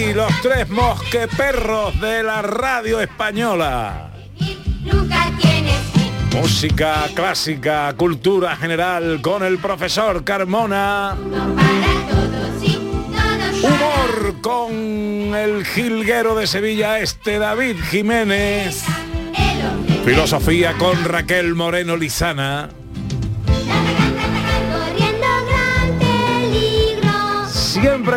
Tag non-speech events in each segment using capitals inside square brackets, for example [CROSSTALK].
Aquí los tres mosqueperros de la radio española. Música clásica, cultura general con el profesor Carmona. Humor con el jilguero de Sevilla Este, David Jiménez. Filosofía con Raquel Moreno Lizana.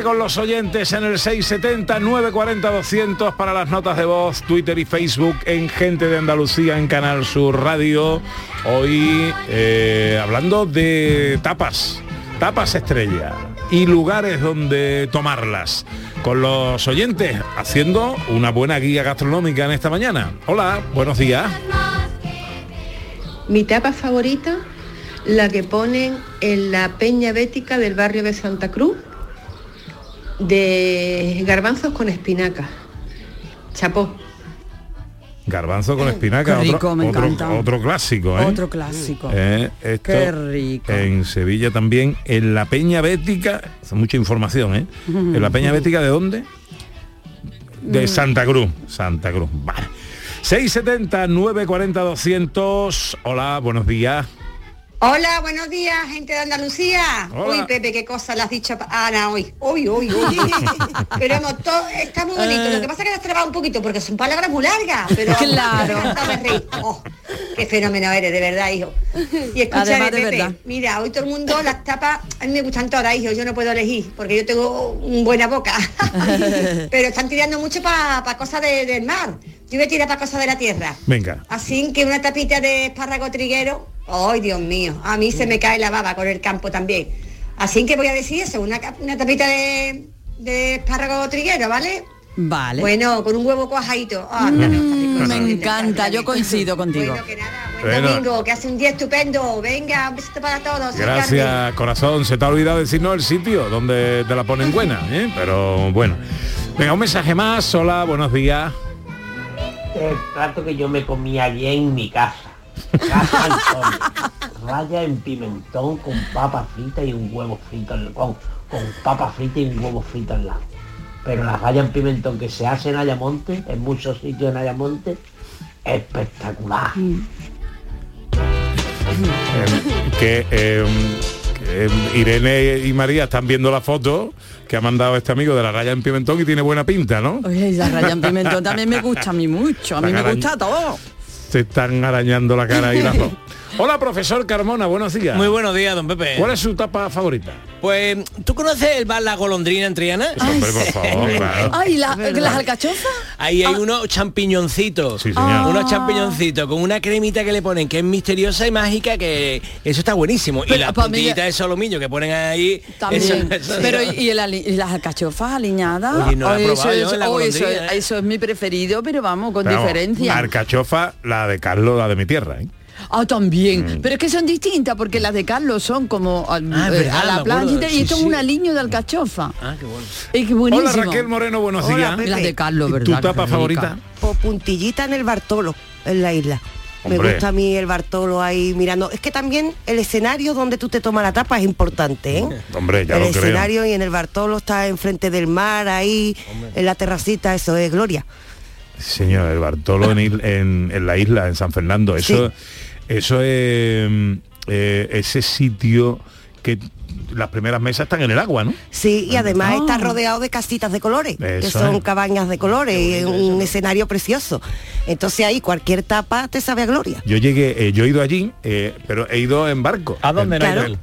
Con los oyentes en el 670 940 200 para las notas de voz, Twitter y Facebook en Gente de Andalucía en Canal Sur Radio. Hoy eh, hablando de tapas, tapas estrella y lugares donde tomarlas. Con los oyentes haciendo una buena guía gastronómica en esta mañana. Hola, buenos días. Mi tapa favorita, la que ponen en la Peña Bética del barrio de Santa Cruz, de garbanzos con espinaca. Chapó. Garbanzo con espinaca, qué rico, otro, me otro- encanta. otro clásico, ¿eh? Otro clásico. Eh, esto Qué rico. En Sevilla también, en la Peña Bética, mucha información, ¿eh? En la Peña Bética, ¿de dónde? De Santa Cruz, Santa Cruz. Vale. 670 940 200. Hola, buenos días. Hola, buenos días, gente de Andalucía. Hola. Uy, Pepe, qué cosa le has dicho a Ana hoy. Uy, uy, uy. [LAUGHS] pero vamos, todo está muy bonito. Lo que pasa es que las trabado un poquito porque son palabras muy largas. Pero [LAUGHS] Claro. Oh, qué fenómeno eres, de verdad, hijo. Y escúchame, Pepe, verdad. mira, hoy todo el mundo las tapas, a mí me gustan todas, hijo, yo no puedo elegir, porque yo tengo una buena boca. [LAUGHS] pero están tirando mucho para cosas de- del mar. Yo voy a tirar para cosas de la tierra. Venga. Así que una tapita de espárrago triguero, ay Dios mío, a mí se me cae la baba con el campo también. Así que voy a decir eso, una, tapita de, de espárrago triguero, ¿vale? Vale. Bueno, con un huevo cuajadito. Ah, rico, me encanta, yo coincido contigo. Bueno, que nada, buen Bueno. domingo, que hace un día estupendo. Venga, un besito para todos. Carmen. Gracias, corazón. Se te ha olvidado decirnos el sitio donde te la ponen buena, ¿eh? Pero bueno. Venga, un mensaje más. Hola, buenos días. El plato que yo me comía allí en mi casa. Raya en pimentón con papa frita y un huevo frito al- con, con papa frita y un huevo frito al lado. Pero la raya en pimentón que se hace en Ayamonte, en muchos sitios en Ayamonte, espectacular. Eh, que eh, que, eh, Irene y María están viendo la foto que ha mandado este amigo de la raya en Pimentón y tiene buena pinta, ¿no? Oye, la raya en pimentón también me gusta a mí mucho. A mí La me gusta todo. Se están arañando la cara y las [LAUGHS] dos. Hola, profesor Carmona, buenos días. Muy buenos días, don Pepe. ¿Cuál es su tapa favorita? Pues, ¿tú conoces el bar La Golondrina en Triana? Hombre, por favor, claro. Ay, la- las alcachofas. Ahí hay unos champiñoncitos. Sí, señor. Unos champiñoncitos con una cremita que le ponen que es misteriosa y mágica que eso está buenísimo. y las pa' mí- puntillitas de solomillo que ponen ahí. También. eso- eso- Pero ¿y, el ali- y las alcachofas aliñadas? Oye, no la Ay, probado yo la oh, eso, ¿eh? eso es mi preferido, pero vamos, con Pero vamos, diferencia. Arcachofa, la de Carlos, la de mi tierra, ¿eh? Ah, también. Mm. Pero es que son distintas porque las de Carlos son como al- Ah, eh, verdad, a la planchita y Sí, esto es un aliño de alcachofa. Ah, qué bueno. Es que buenísimo. Hola Raquel Moreno, buenos Hola, días. Pepe. Las de Carlos, ¿Y ¿verdad? ¿Tu tapa favorita? Por puntillita en el Bartolo, en la isla. Hombre. Me gusta a mí el Bartolo ahí mirando. Es que también el escenario donde tú te tomas la tapa es importante, ¿eh? Hombre, ya el lo creo. escenario y en el Bartolo está enfrente del mar, ahí, en la terracita, eso es gloria. Señor, el Bartolo en, il- en- en la isla, en San Fernando. Eso, eso es eh, ese sitio que las primeras mesas están en el agua, ¿no? Sí, y además está rodeado de casitas de colores, que son es. cabañas de colores, un escenario precioso. Entonces ahí cualquier tapa te sabe a gloria. Yo llegué, eh, yo he ido allí, eh, pero he ido en barco. ¿A dónde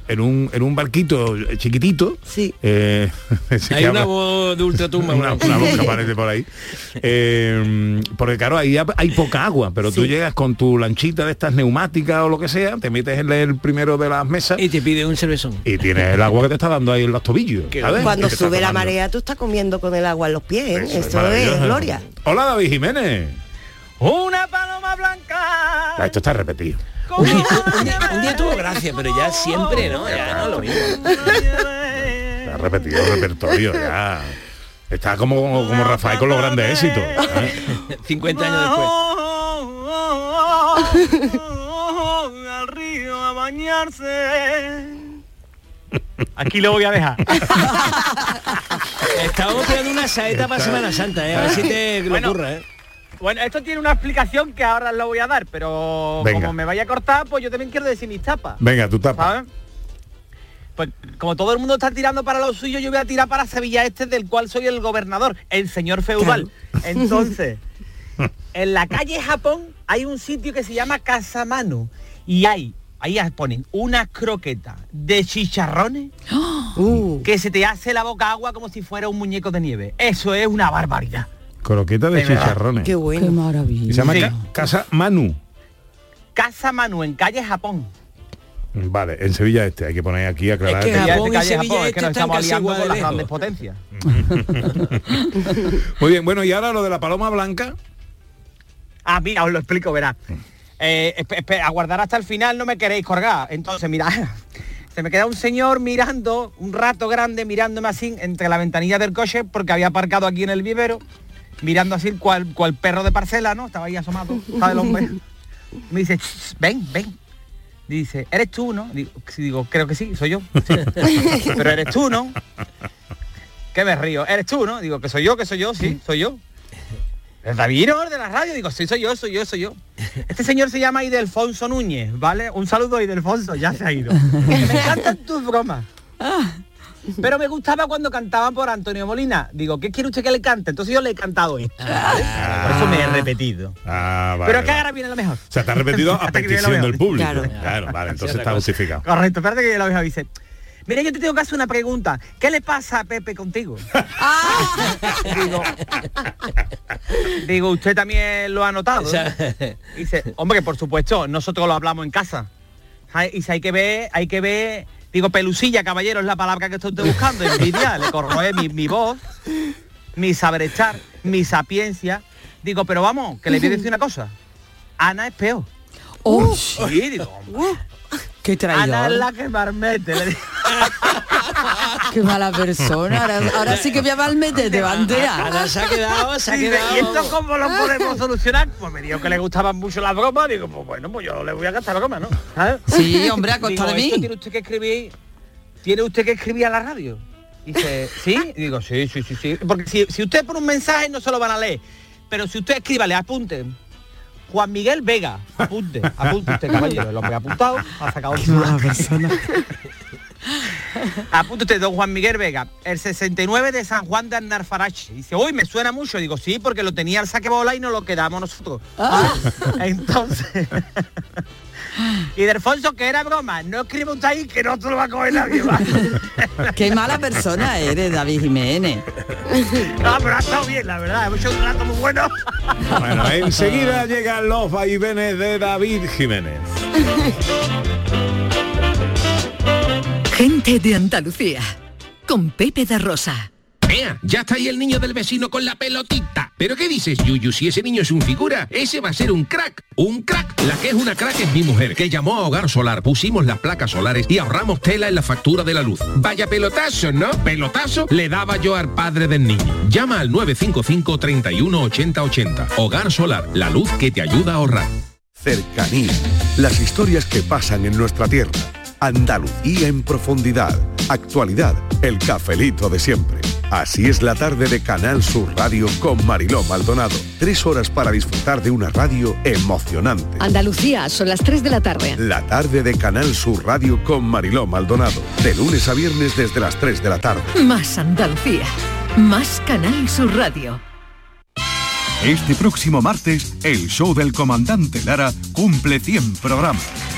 en, no un, en un barquito chiquitito. Sí. Eh, [LAUGHS] Hay que una voz de ultratumba. una, una boca [LAUGHS] parece por ahí. Eh, porque claro, ahí ha- hay poca agua, pero tú llegas con tu lanchita de estas neumáticas o lo que sea, te metes en el primero de las mesas Y te pide un cervezón. y tienes el agua que te está dando ahí en los tobillos. Cuando sube la marea, tú estás comiendo con el agua en los pies, ¿eh? Eso es eso es gloria. Hola David Jiménez. Una paloma blanca. Ah, Esto está repetido. Un día tuvo gracia, pero ya siempre, ¿no? Ya no lo mismo. Está repetido el repertorio ya. Está como, como Rafael con los grandes éxitos. ¿eh? 50 años después. al río a bañarse. Aquí lo voy a dejar. [LAUGHS] Estábamos pegando una saeta para Semana Santa, ¿eh? A ver si te lo Bueno. ocurra, ¿eh? Bueno, esto tiene una explicación que ahora lo voy a dar, pero Venga. como me vaya a cortar, pues yo también quiero decir mis tapas. Venga, tú tapa. ¿sabes? Pues como todo el mundo está tirando para lo suyo, yo voy a tirar para Sevilla Este, del cual soy el gobernador, el señor feudal. [LAUGHS] Entonces, en la calle Japón hay un sitio que se llama Casa Manu y hay, ahí ponen una croqueta de chicharrones Uh, que se te hace la boca agua como si fuera un muñeco de nieve. Eso es una barbaridad. Croqueta de chicharrones. qué Qué bueno. Y maravilla. se llama Sí. Ca- Casa Manu. Casa Manu en calle Japón. Vale, en Sevilla Este. Hay que poner aquí aclarar. Es que Japón es de y calle Sevilla Japón, es Este que nos están estamos casi aliando con las grandes potencias. [LAUGHS] Muy bien, bueno, y ahora lo de la paloma blanca. Ah, mira, os lo explico, verá. Eh, aguardar hasta el final, no me queréis colgar. Entonces, mira, [LAUGHS] se me queda un señor mirando, un rato grande, mirándome así entre la ventanilla del coche, porque había aparcado aquí en el vivero, mirando así cual, cual perro de parcela, ¿no? Estaba ahí asomado, estaba el hombre. Me dice, "Ch, ven, ven. Dice, ¿eres tú, no? Digo, creo que sí, soy yo. Sí. [LAUGHS] Pero eres tú, ¿no? Que me río. ¿Eres tú, no? Digo, que soy yo, que soy yo, sí, soy yo. ¿Es David, no? de la radio? Digo, sí, soy yo, soy yo, soy yo. Este señor se llama Idelfonso Núñez, ¿vale? Un saludo a Idelfonso, ya se ha ido. me encantan tus bromas. Pero me gustaba cuando cantaban por Antonio Molina. Digo, ¿qué quiere usted que le cante? Entonces yo le he cantado esto. ¿vale? Por eso me he repetido. Ah, vale. Pero es que ahora viene lo mejor. O sea, está repetido [LAUGHS] a petición del público. Claro. Claro, vale, entonces está justificado. Correcto, espérate que yo lo dice. Mira, yo te tengo que hacer una pregunta. ¿Qué le pasa a Pepe contigo? [LAUGHS] digo, digo, usted también lo ha notado. O sea, Dice, hombre, por supuesto, nosotros lo hablamos en casa. Y si hay que ver, hay que ver, digo, pelusilla, caballero, es la palabra que estoy buscando, envidia, le corroe mi, mi voz, mi saber estar, mi sapiencia. Digo, pero vamos, que le voy a decir una cosa. Ana es peor. Oh, Sí, digo, qué Ana es traidor. la que marmete. Le. [LAUGHS] Qué mala persona. Ahora, ahora sí que voy a malmete, te bandea. Ana se ha quedado, se ha Dice, quedado. ¿Y esto cómo lo podemos solucionar? Pues me dijo que le gustaban mucho las bromas. Digo, pues bueno, pues yo le voy a gastar broma, ¿no? ¿Sabes? Sí, hombre, a costa de ¿esto mí. tiene usted que escribir? ¿Tiene usted que escribir a la radio? Dice, ¿sí? Y digo, sí, sí, sí, sí. Porque si, si usted pone un mensaje no se lo van a leer. Pero si usted escríbale, apunte. Juan Miguel Vega, apunte, apunte usted, caballero. El hombre ha apuntado, ha sacado un Apunte usted, don Juan Miguel Vega, el 69 de San Juan de Arnarfarache. Dice, uy, me suena mucho. Digo, sí, porque lo tenía el saque bola y nos lo quedamos nosotros. Ah. [LAUGHS] Entonces... [GASPS] y de Alfonso, que era broma, no escribe usted ahí que no se lo va a coger nadie. ¿vale? [LAUGHS] Qué mala persona eres, David Jiménez. [LAUGHS] no, pero ha estado bien, la verdad. Hemos hecho un rato muy bueno. [LAUGHS] Bueno, enseguida llegan los vaivenes de David Jiménez. Gente de Andalucía. Con Pepe de Rosa. Ea, ya está ahí el niño del vecino con la pelotita. ¿Pero qué dices, Yuyu? Si ese niño es un figura, ese va a ser un crack. Un crack. La que es una crack es mi mujer, que llamó a Hogar Solar, pusimos las placas solares y ahorramos tela en la factura de la luz. Vaya pelotazo, ¿no? Pelotazo le daba yo al padre del niño. Llama al 955 31 80 80. Hogar Solar, la luz que te ayuda a ahorrar. Cercanía. Las historias que pasan en nuestra tierra. Andalucía en profundidad. Actualidad. El cafelito de siempre. Así es la tarde de Canal Sur Radio con Mariló Maldonado. Tres horas para disfrutar de una radio emocionante. Andalucía, son las 3 de la tarde. La tarde de Canal Sur Radio con Mariló Maldonado. De lunes a viernes desde las 3 de la tarde. Más Andalucía. Más Canal Sur Radio. Este próximo martes, el show del comandante Lara cumple 100 programas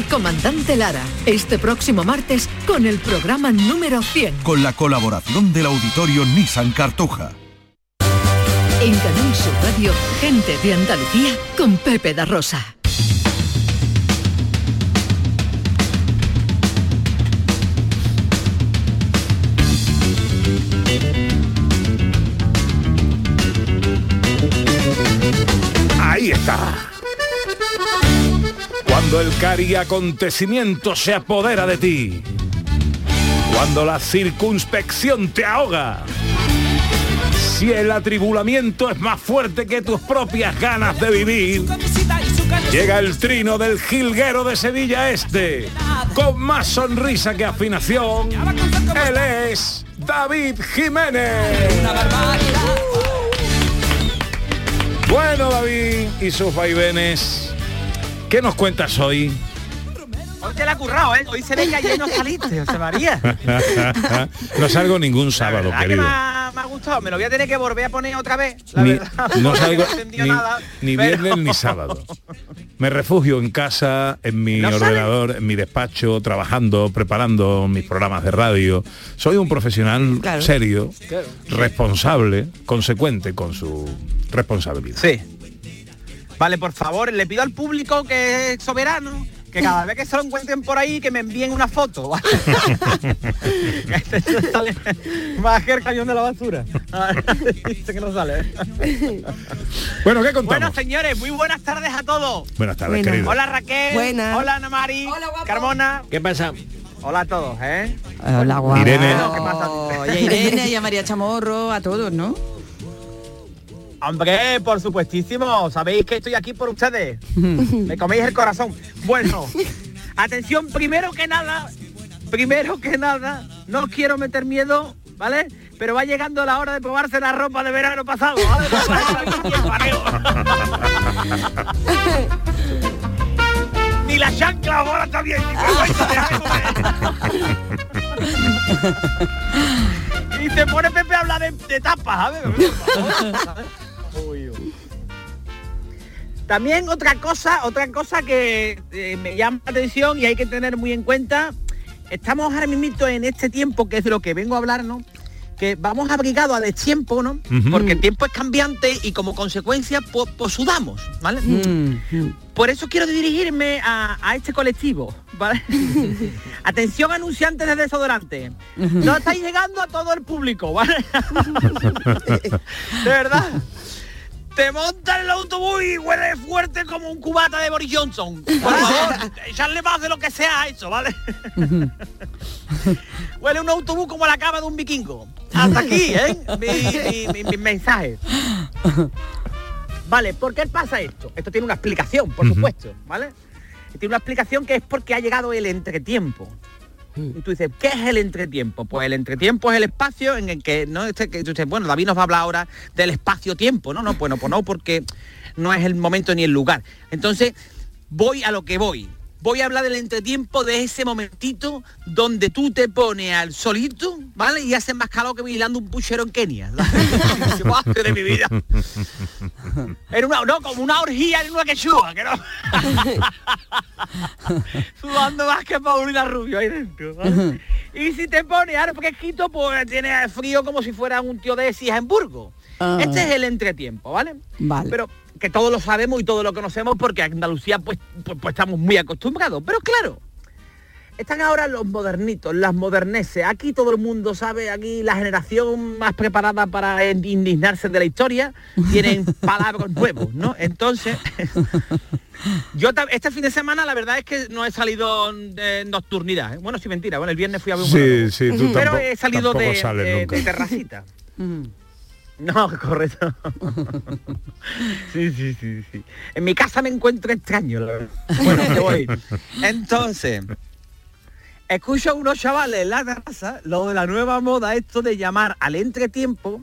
del comandante Lara, este próximo martes con el programa número 100. Con la colaboración del auditorio Nissan Cartuja. En Canal Sur Radio, gente de Andalucía con Pepe da Rosa. Ahí está. Cuando el cari acontecimiento se apodera de ti. Cuando la circunspección te ahoga. Si el atribulamiento es más fuerte que tus propias ganas de vivir. Llega el trino del jilguero de Sevilla Este. Con más sonrisa que afinación. Él es David Jiménez. Bueno, David y sus vaivenes. ¿Qué nos cuentas hoy? Hoy te la ha currado, ¿eh? Hoy se ve que ayer no saliste, José María. [LAUGHS] no salgo ningún sábado, ¿Verdad que querido. me ha, me ha gustado? Me lo voy a tener que volver a poner otra vez. La Ni, verdad, no [LAUGHS] salgo entendido ni, nada, ni pero- viernes ni sábado. Me refugio en casa, en mi ¿No sale? ordenador, en mi despacho, trabajando, preparando mis programas de radio. Soy un profesional Claro. serio, Claro. responsable, consecuente con su responsabilidad. Sí. Vale, por favor, le pido al público que es soberano que cada vez que se lo encuentren por ahí que me envíen una foto. Que [LAUGHS] este sale más que el cañón de la basura. Dice que no sale. Bueno, ¿qué contamos? Bueno, señores, muy buenas tardes a todos. Buenas tardes, querido. Hola Raquel. Buenas. Hola Ana Mari. Hola Carmona. ¿Qué pasa? Hola a todos, ¿eh? Hola, guapa. Irene. ¿Qué pasa? Y a Irene y a María Chamorro, a todos, ¿no? Hombre, por supuestísimo. Sabéis que estoy aquí por ustedes. [LAUGHS] Me coméis el corazón. Bueno, atención, primero que nada, primero que nada, no quiero meter miedo, ¿vale? Pero va llegando la hora de probarse la ropa de verano pasado, ¿vale? [LAUGHS] [LAUGHS] Ni la chancla ahora está bien, de Y se pone Pepe a hablar de, de tapas, ¿sabes? También otra cosa, otra cosa que eh, me llama la atención y hay que tener muy en cuenta, estamos ahora mismo en este tiempo que es de lo que vengo a hablar, ¿no? Que vamos abrigados a destiempo, ¿no? Porque el tiempo es cambiante y como consecuencia pues, pues sudamos, ¿vale? Mm, Por eso quiero dirigirme a, a este colectivo, ¿vale? [LAUGHS] Atención anunciantes de desodorante. No estáis llegando a todo el público, ¿vale? [LAUGHS] [LAUGHS] de verdad. Te montas en el autobús y huele fuerte como un cubata de Boris Johnson. Por [LAUGHS] favor, echarle más de lo que sea a eso, ¿vale? huele un autobús como la cama de un vikingo. Hasta aquí, ¿eh? Mi, mi- mi- mi mensaje. Vale, ¿por qué pasa esto? Esto tiene una explicación, por supuesto, ¿vale? Tiene una explicación que es porque ha llegado el entretiempo. Y tú dices, ¿qué es el entretiempo? Pues el entretiempo es el espacio en el que, ¿no? Este, que tú dices, bueno, David nos va a hablar ahora del espacio-tiempo, ¿no? No, bueno, pues no, porque no es el momento ni el lugar. Entonces, voy a lo que voy. Voy a hablar del entretiempo de ese momentito donde tú te pones al solito, ¿vale? Y haces más calor que vigilando un puchero en Kenia. [LAUGHS] Dices, "Madre de mi vida. [LAUGHS] Era una, no, como una orgía en una quechua, que no. [LAUGHS] Sudando más que Paulina Rubio ahí dentro. ¿vale? y si te pones ahora fresquito, pues tiene frío como si fuera un tío de Burgo. Ah. Este es el entretiempo, ¿vale? Vale. Pero que todos lo sabemos y todos lo conocemos porque en Andalucía pues, pues, pues estamos muy acostumbrados. Pero claro, Están ahora los modernitos, las moderneses. Aquí todo el mundo sabe, aquí la generación más preparada para indignarse de la historia tienen [LAUGHS] palabras nuevos, ¿no? Entonces, yo este fin de semana la verdad es que no he salido de nocturnidad. ¿eh? Bueno, sí, mentira. Bueno, el viernes fui a ver un Sí, sí, tú Pero tampoco- he salido de, de- terracita. [LAUGHS] No, correcto. [LAUGHS] Sí, sí, sí, sí. En mi casa me encuentro extraño, la verdad. Bueno, que voy. Entonces, escucho a unos chavales en la terraza, lo de la nueva moda, esto de llamar al entretiempo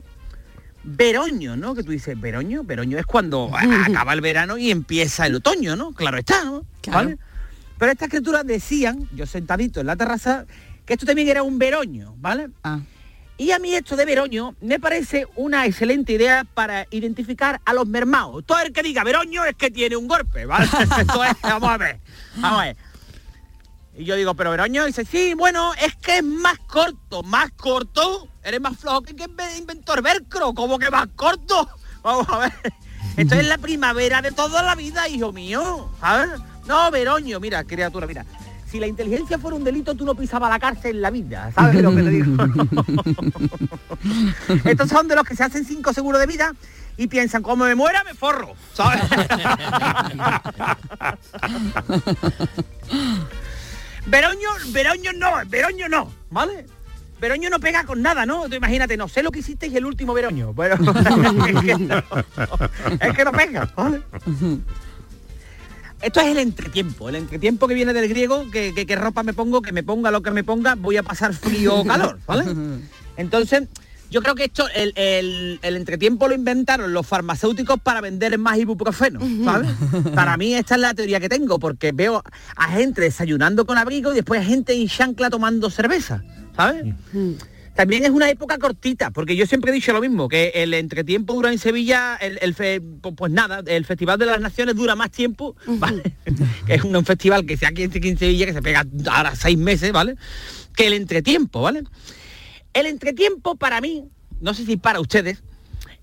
veroño, ¿no? Que tú dices, veroño, veroño es cuando a- [LAUGHS] acaba el verano y empieza el otoño, ¿no? Claro está, ¿no? ¿Vale? Pero estas criaturas decían, yo sentadito en la terraza, que esto también era un veroño, ¿vale? Y a mí esto de veroño me parece una excelente idea para identificar a los mermados. Todo el que diga veroño es que tiene un golpe, ¿vale? [LAUGHS] Es, vamos a ver, vamos a ver. Y yo digo, pero veroño dice, sí, bueno, es que es más corto, más corto. Eres más flojo que el velcro, como que más corto. [LAUGHS] Vamos a ver. Esto es la primavera de toda la vida, hijo mío. ¿Sabes? No, veroño, mira, criatura, mira. Si la inteligencia fuera un delito, tú no pisabas la cárcel en la vida. ¿Sabes lo que te digo? [LAUGHS] Estos son de los que se hacen cinco seguros de vida y piensan, como me muera, me forro. ¿Sabes? [LAUGHS] Veroño, Veroño no, Veroño no, ¿vale? Veroño no pega con nada, ¿no? Tú imagínate, no sé lo que hicisteis el último Veroño, pero [LAUGHS] es, que no, es que no pega, ¿vale? Esto es el entretiempo, el entretiempo que viene del griego, que, que- que ropa me pongo, que me ponga lo que me ponga, voy a pasar frío o [LAUGHS] calor, ¿vale? Entonces, yo creo que esto, el, el- el entretiempo lo inventaron los farmacéuticos para vender más ibuprofeno, ¿sabes? Para mí esta es la teoría que tengo, porque veo a gente desayunando con abrigo y después a gente en chancla tomando cerveza, ¿sabes? También es una época cortita, porque yo siempre he dicho lo mismo, que el entretiempo dura en Sevilla, el, el fe- pu- pues nada, el Festival de las Naciones dura más tiempo, ¿vale? [LAUGHS] que es un, festival que sea aquí en en Sevilla, que se pega ahora seis meses, ¿vale? Que el entretiempo, ¿vale? El entretiempo para mí, no sé si para ustedes,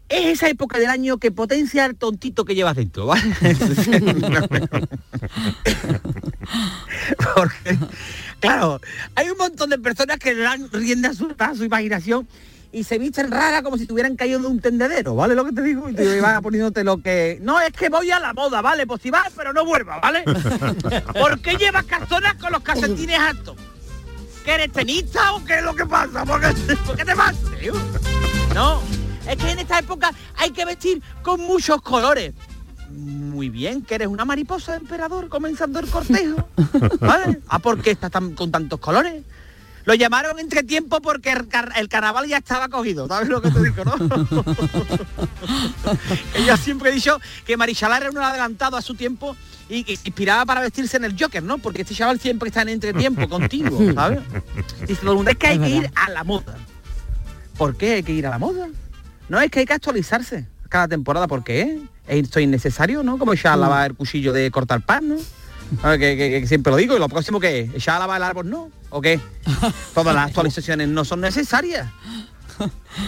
es esa época del año que potencia el tontito que llevas dentro, ¿vale? [LAUGHS] [LAUGHS] Porque, claro, hay un montón de personas que dan rienda suelta a su imaginación y se visten rara como si tuvieran caído de un tendedero, ¿vale? Lo que te digo, y te [LAUGHS] vas poniéndote lo que... No, es que voy a la moda, ¿vale? Pues si vas, pero no vuelvas, ¿vale? ¿Por qué llevas calzonas con los calcetines altos? ¿Que eres tenista o qué es lo que pasa? ¿Por qué, por qué te pasa, tío? No, es que en esta época hay que vestir con muchos colores. Muy bien, que eres una mariposa de emperador comenzando el cortejo. [LAUGHS] ¿Vale? ¿Ah, por qué estás tan- con tantos colores? Lo llamaron entre tiempo porque el, car- el carnaval ya estaba cogido, ¿sabes lo que te digo, no? [LAUGHS] Yo siempre he dicho que Marichalar era un adelantado a su tiempo y que inspiraba para vestirse en el Joker, ¿no? Porque este chaval siempre está en entretiempo contigo, ¿sabes? Dice mundo, es que hay que ir a la moda. ¿Por qué hay que ir a la moda? No, es que hay que actualizarse cada temporada. ¿Por qué? Esto es innecesario, ¿no? Como echar a lavar el cuchillo de cortar pan, ¿no? A ver, Que, que- siempre lo digo, y lo próximo que es, echar a lavar el árbol, ¿no? ¿O qué? Todas las actualizaciones no son necesarias.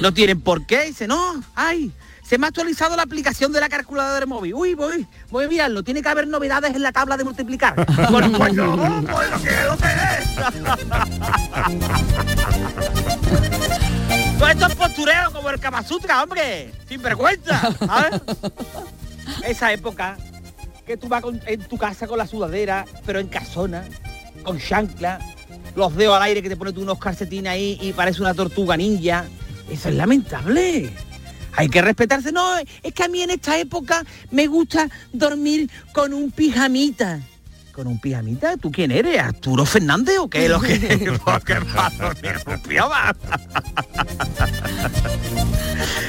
No tienen por qué. Dice, no, ay, se me ha actualizado la aplicación de la calculadora del móvil. Uy, voy, voy a mirarlo. Tiene que haber novedades en la tabla de multiplicar. Pues, no, pues que es, lo que es. Todo esto es postureo como el Kama Sutra, hombre. Sin vergüenza. ¿sabes? [LAUGHS] Esa época que tú vas con- en tu casa con la sudadera, pero en casona, con chancla, los dedos al aire que te pones tú unos calcetines ahí y parece una tortuga ninja. Eso es lamentable. Hay que respetarse. No, es que a mí en esta época me gusta dormir con un pijamita. ¿Con un pijamita? ¿Tú quién eres? ¿Arturo Fernández o qué? Lo que... [LAUGHS]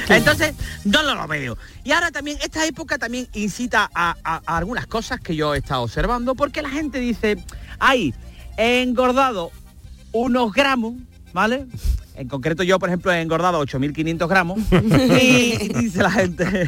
Entonces, no lo veo. Y ahora también, esta época también incita a, a- a algunas cosas que yo he estado observando, porque la gente dice, ay, he engordado unos gramos, ¿vale? En concreto yo, por ejemplo, he engordado 8.500 gramos. [LAUGHS] y dice la gente...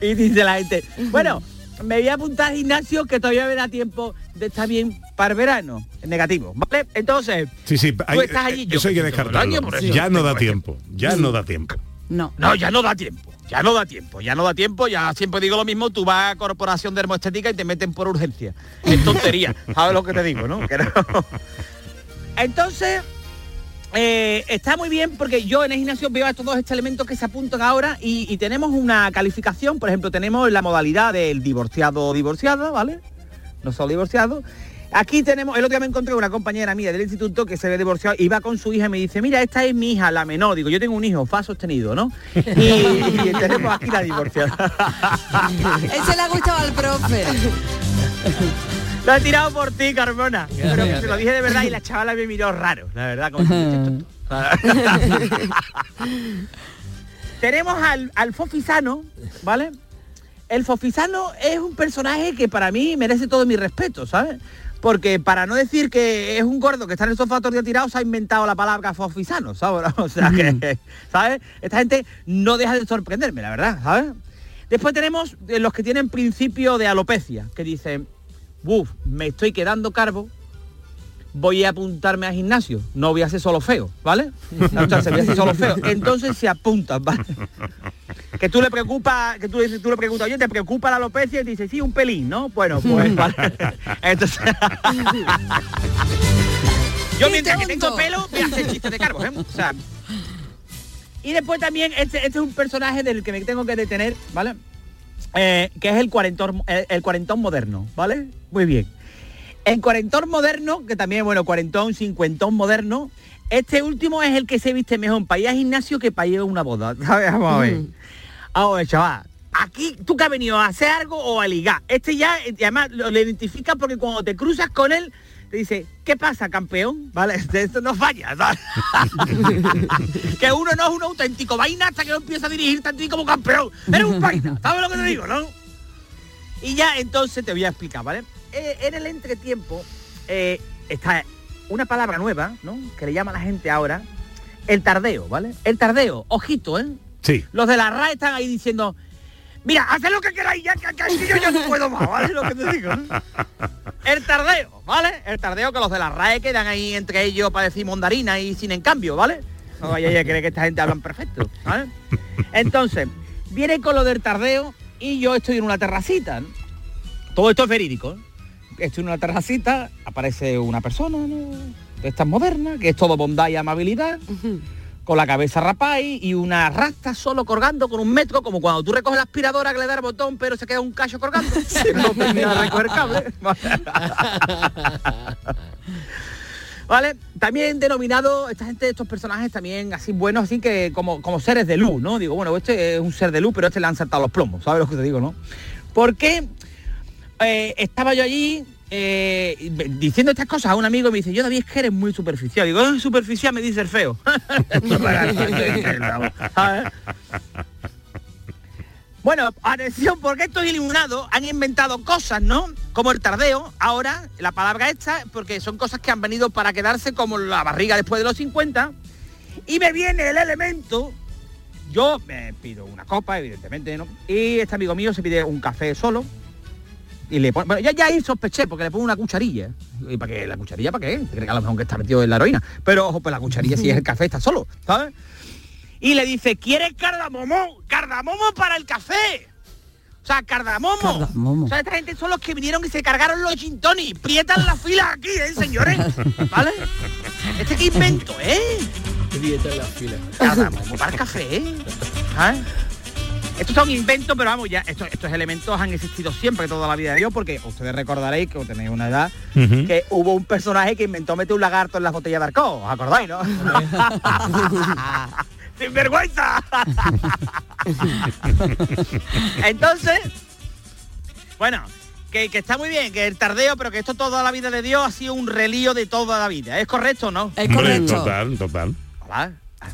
[LAUGHS] y dice la gente, bueno, me voy a apuntar al gimnasio que todavía me da tiempo de estar bien para el verano. Negativo, ¿vale? Entonces, Sí, sí, tú hay- estás allí, yo eso hay que descartarlo. por eso Ya no da tiempo, ya no da tiempo. No. No, ya no da tiempo. Ya no da tiempo, ya no da tiempo, ya siempre digo lo mismo, tú vas a Corporación de Hermoestética y te meten por urgencia. Es tontería, [LAUGHS] ¿sabes lo que te digo, no? Que no. Entonces, eh, está muy bien porque yo en el gimnasio veo a todos estos elementos que se apuntan ahora y, y tenemos una calificación, por ejemplo, tenemos la modalidad del divorciado o divorciada, ¿vale? No solo divorciado. Aquí tenemos, el otro día me encontré una compañera mía del instituto que se ve divorciado y va con su hija y me dice, mira, esta es mi hija, la menor. Digo, yo tengo un hijo, fa sostenido, ¿no? [LAUGHS] Y, y tenemos aquí la divorciada. [LAUGHS] Ese le ha gustado al profe. [LAUGHS] Lo he tirado por ti, Carmona. Pero que se lo dije de verdad y la chavala me miró raro, la verdad. Como [LAUGHS] [LAUGHS] Tenemos al, al Fofisano, ¿vale? El Fofisano es un personaje que para mí merece todo mi respeto, ¿sabes? Porque para no decir que es un gordo que está en el sofá todo el día tirado, se ha inventado la palabra fofisano, ¿sabes? [LAUGHS] O sea que, ¿sabes? Esta gente no deja de sorprenderme, la verdad, ¿sabes? Después tenemos eh, los que tienen principio de alopecia, que dicen, buf, me estoy quedando carbo, voy a apuntarme al gimnasio, no voy a ser solo feo, ¿vale? [LAUGHS] O sea, se voy a solo feo. Entonces se apuntan, ¿vale? Que tú le preocupa, que tú, tú le preguntas, oye, ¿te preocupa la alopecia? Y dice, sí, un pelín, ¿no? Bueno, pues vale. Entonces. [LAUGHS] Yo mientras que tengo pelo, voy a hacer chistes de carbo, ¿eh? O sea. Y después también, este, este es un personaje del que me tengo que detener, ¿vale? Eh, que es el cuarentón, el, el cuarentón moderno, ¿vale? Muy bien. El cuarentón moderno, que también, bueno, cuarentón, cincuentón moderno, este último es el que se viste mejor para ir al gimnasio que para ir a una boda. [LAUGHS] ¿sabes? Vamos a ver. Vamos a ver, chaval. Aquí tú que has venido a hacer algo o a ligar. Este ya, y además, lo, lo identificas porque cuando te cruzas con él, te dice, ¿qué pasa, campeón? ¿Vale? [LAUGHS] Esto no falla, [LAUGHS] que uno no es un auténtico vaina hasta que no empieza a dirigirte a ti como campeón. Eres un vaina, ¿sabes lo que te digo, no? Y ya entonces te voy a explicar, ¿vale? Eh, en el entretiempo eh, está una palabra nueva, ¿no? Que le llama a la gente ahora, el tardeo, ¿vale? El tardeo, ojito, ¿eh? Sí. Los de la RAE están ahí diciendo, mira, haced lo que queráis, ya que, que yo ya no puedo más, ¿vale? Lo que te digo. El tardeo, ¿vale? El tardeo que los de la RAE quedan ahí entre ellos para decir mondarina y sin en cambio, ¿vale? No vaya a creer que esta gente hablan perfecto, ¿vale? Entonces, viene con lo del tardeo y yo estoy en una terracita. ¿no? Todo esto es verídico. ¿eh? Estoy en una terracita, aparece una persona, ¿no? De estas modernas, que es todo bondad y amabilidad, con la cabeza rapada y una rasta solo colgando con un metro, como cuando tú recoges la aspiradora que le da el botón, pero se queda un cacho colgando. [LAUGHS] no termina de [LAUGHS] recoger cable. [LAUGHS] ¿Vale? También denominado, esta gente, estos personajes también así buenos, así que como, como seres de luz, ¿no? Digo, bueno, este es un ser de luz, pero este le han saltado los plomos, ¿sabes lo que te digo, no? Porque eh, estaba yo allí eh, diciendo estas cosas a un amigo me dice, yo David, es que eres muy superficial. Digo, "Ah, superficial me dice el feo. [LAUGHS] Bueno, atención, porque estos iluminados han inventado cosas, ¿no? Como el tardeo, ahora, la palabra esta, porque son cosas que han venido para quedarse como la barriga después de los 50. Y me viene el elemento, yo me pido una copa, evidentemente. Y este amigo mío se pide un café solo. Y le pone, bueno, ya, ya ahí sospeché, porque le pongo una cucharilla. ¿Y para qué? ¿La cucharilla para qué? Creo que a lo mejor que está metido en la heroína. Pero ojo, pues la cucharilla si es el café está solo, ¿sabes? y le dice, ¿quieres cardamomo? ¡Cardamomo para el café! O sea, cardamomo. Cardamomo. O sea, esta gente son los que vinieron y se cargaron los gin tonic. Prietan las filas aquí, ¿eh, señores? ¿Vale? Este que invento, ¿eh? Cardamomo para el café, ¿eh? ¿Sabes? Estos son inventos, pero vamos, ya estos, estos elementos han existido siempre, toda la vida de Dios, porque ustedes recordaréis que tenéis una edad, que hubo un personaje que inventó meter un lagarto en las botellas de arco, ¿os acordáis, no? [LAUGHS] ¡Sin vergüenza! Entonces, bueno, que, que está muy bien, que el tardeo, pero que esto toda la vida de Dios ha sido un relío de toda la vida. ¿Es correcto o no? Es correcto. total, total. Hola. Ah,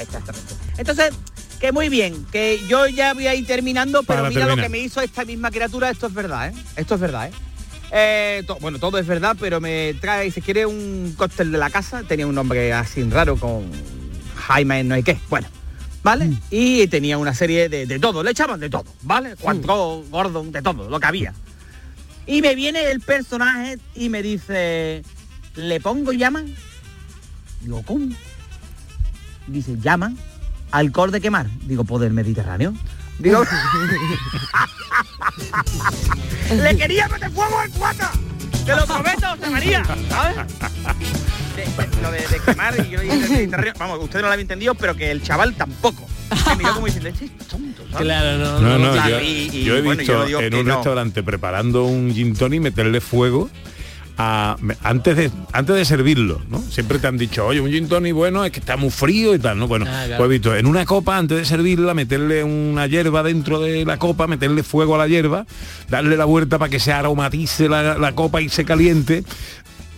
Exactamente. Entonces, que muy bien, que yo ya voy a ir terminando, pero Para mira lo que me hizo esta misma criatura, esto es verdad, ¿eh? Esto es verdad, ¿eh? Eh, to- bueno, todo es verdad, pero me trae, si quiere, un cóctel de la casa, tenía un nombre así raro con Jaime no hay qué, bueno, ¿vale? Y tenía una serie de, de todo, le echaban de todo, ¿vale? Cuatro, Gordon, de todo, lo que había. Y me viene el personaje y me dice, ¿le pongo llama? Digo, ¿cómo? Dice, llama. Alcohol de quemar. Digo, pues del Mediterráneo. Digo, [LAUGHS] le quería meter fuego al cuata. Te lo prometo, José María. ¿sabes? De- lo de, de quemar y yo Mediterráneo, [LAUGHS] vamos, usted no lo había entendido, pero que el chaval tampoco. Me miró como diciendo, este es tonto, ¿sabes? Claro, no. No, no, Claro, yo, y- y, yo he bueno, visto yo en un no. restaurante preparando un gin tonic meterle fuego a- antes de antes de servirlo, ¿no? Siempre te han dicho, oye, un gin tonic bueno es que está muy frío y tal, ¿no? Bueno, Ah, claro. pues he visto en una copa antes de servirla meterle una hierba dentro de la copa, meterle fuego a la hierba, darle la vuelta para que se aromatice la, la copa y se caliente.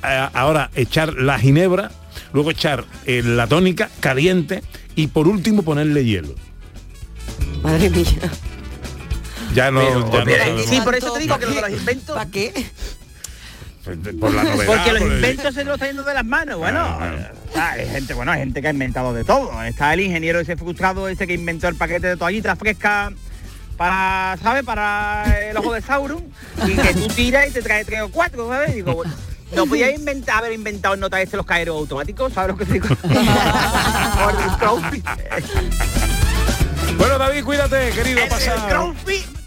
Eh, ahora echar la ginebra, luego echar eh, la tónica caliente y por último ponerle hielo. Madre mía. Ya no, Pero, ya no sí, por eso te digo que lo de los inventos... ¿Para qué? Por la novedad. Porque los por el- inventos se los está yendo de las manos. Bueno, ah, hay gente, bueno, hay gente que ha inventado de todo. Está el ingeniero ese frustrado, ese que inventó el paquete de toallitas frescas para, ¿sabes? Para el ojo de Sauron y que tú tiras y te trae tres o cuatro, ¿sabes? Digo, bueno, no podía inventar, haber inventado en nota este los caeros automáticos, ¿sabes lo que te digo? [LAUGHS] Por el Trophy. Bueno, David, cuídate, querido. Trophy.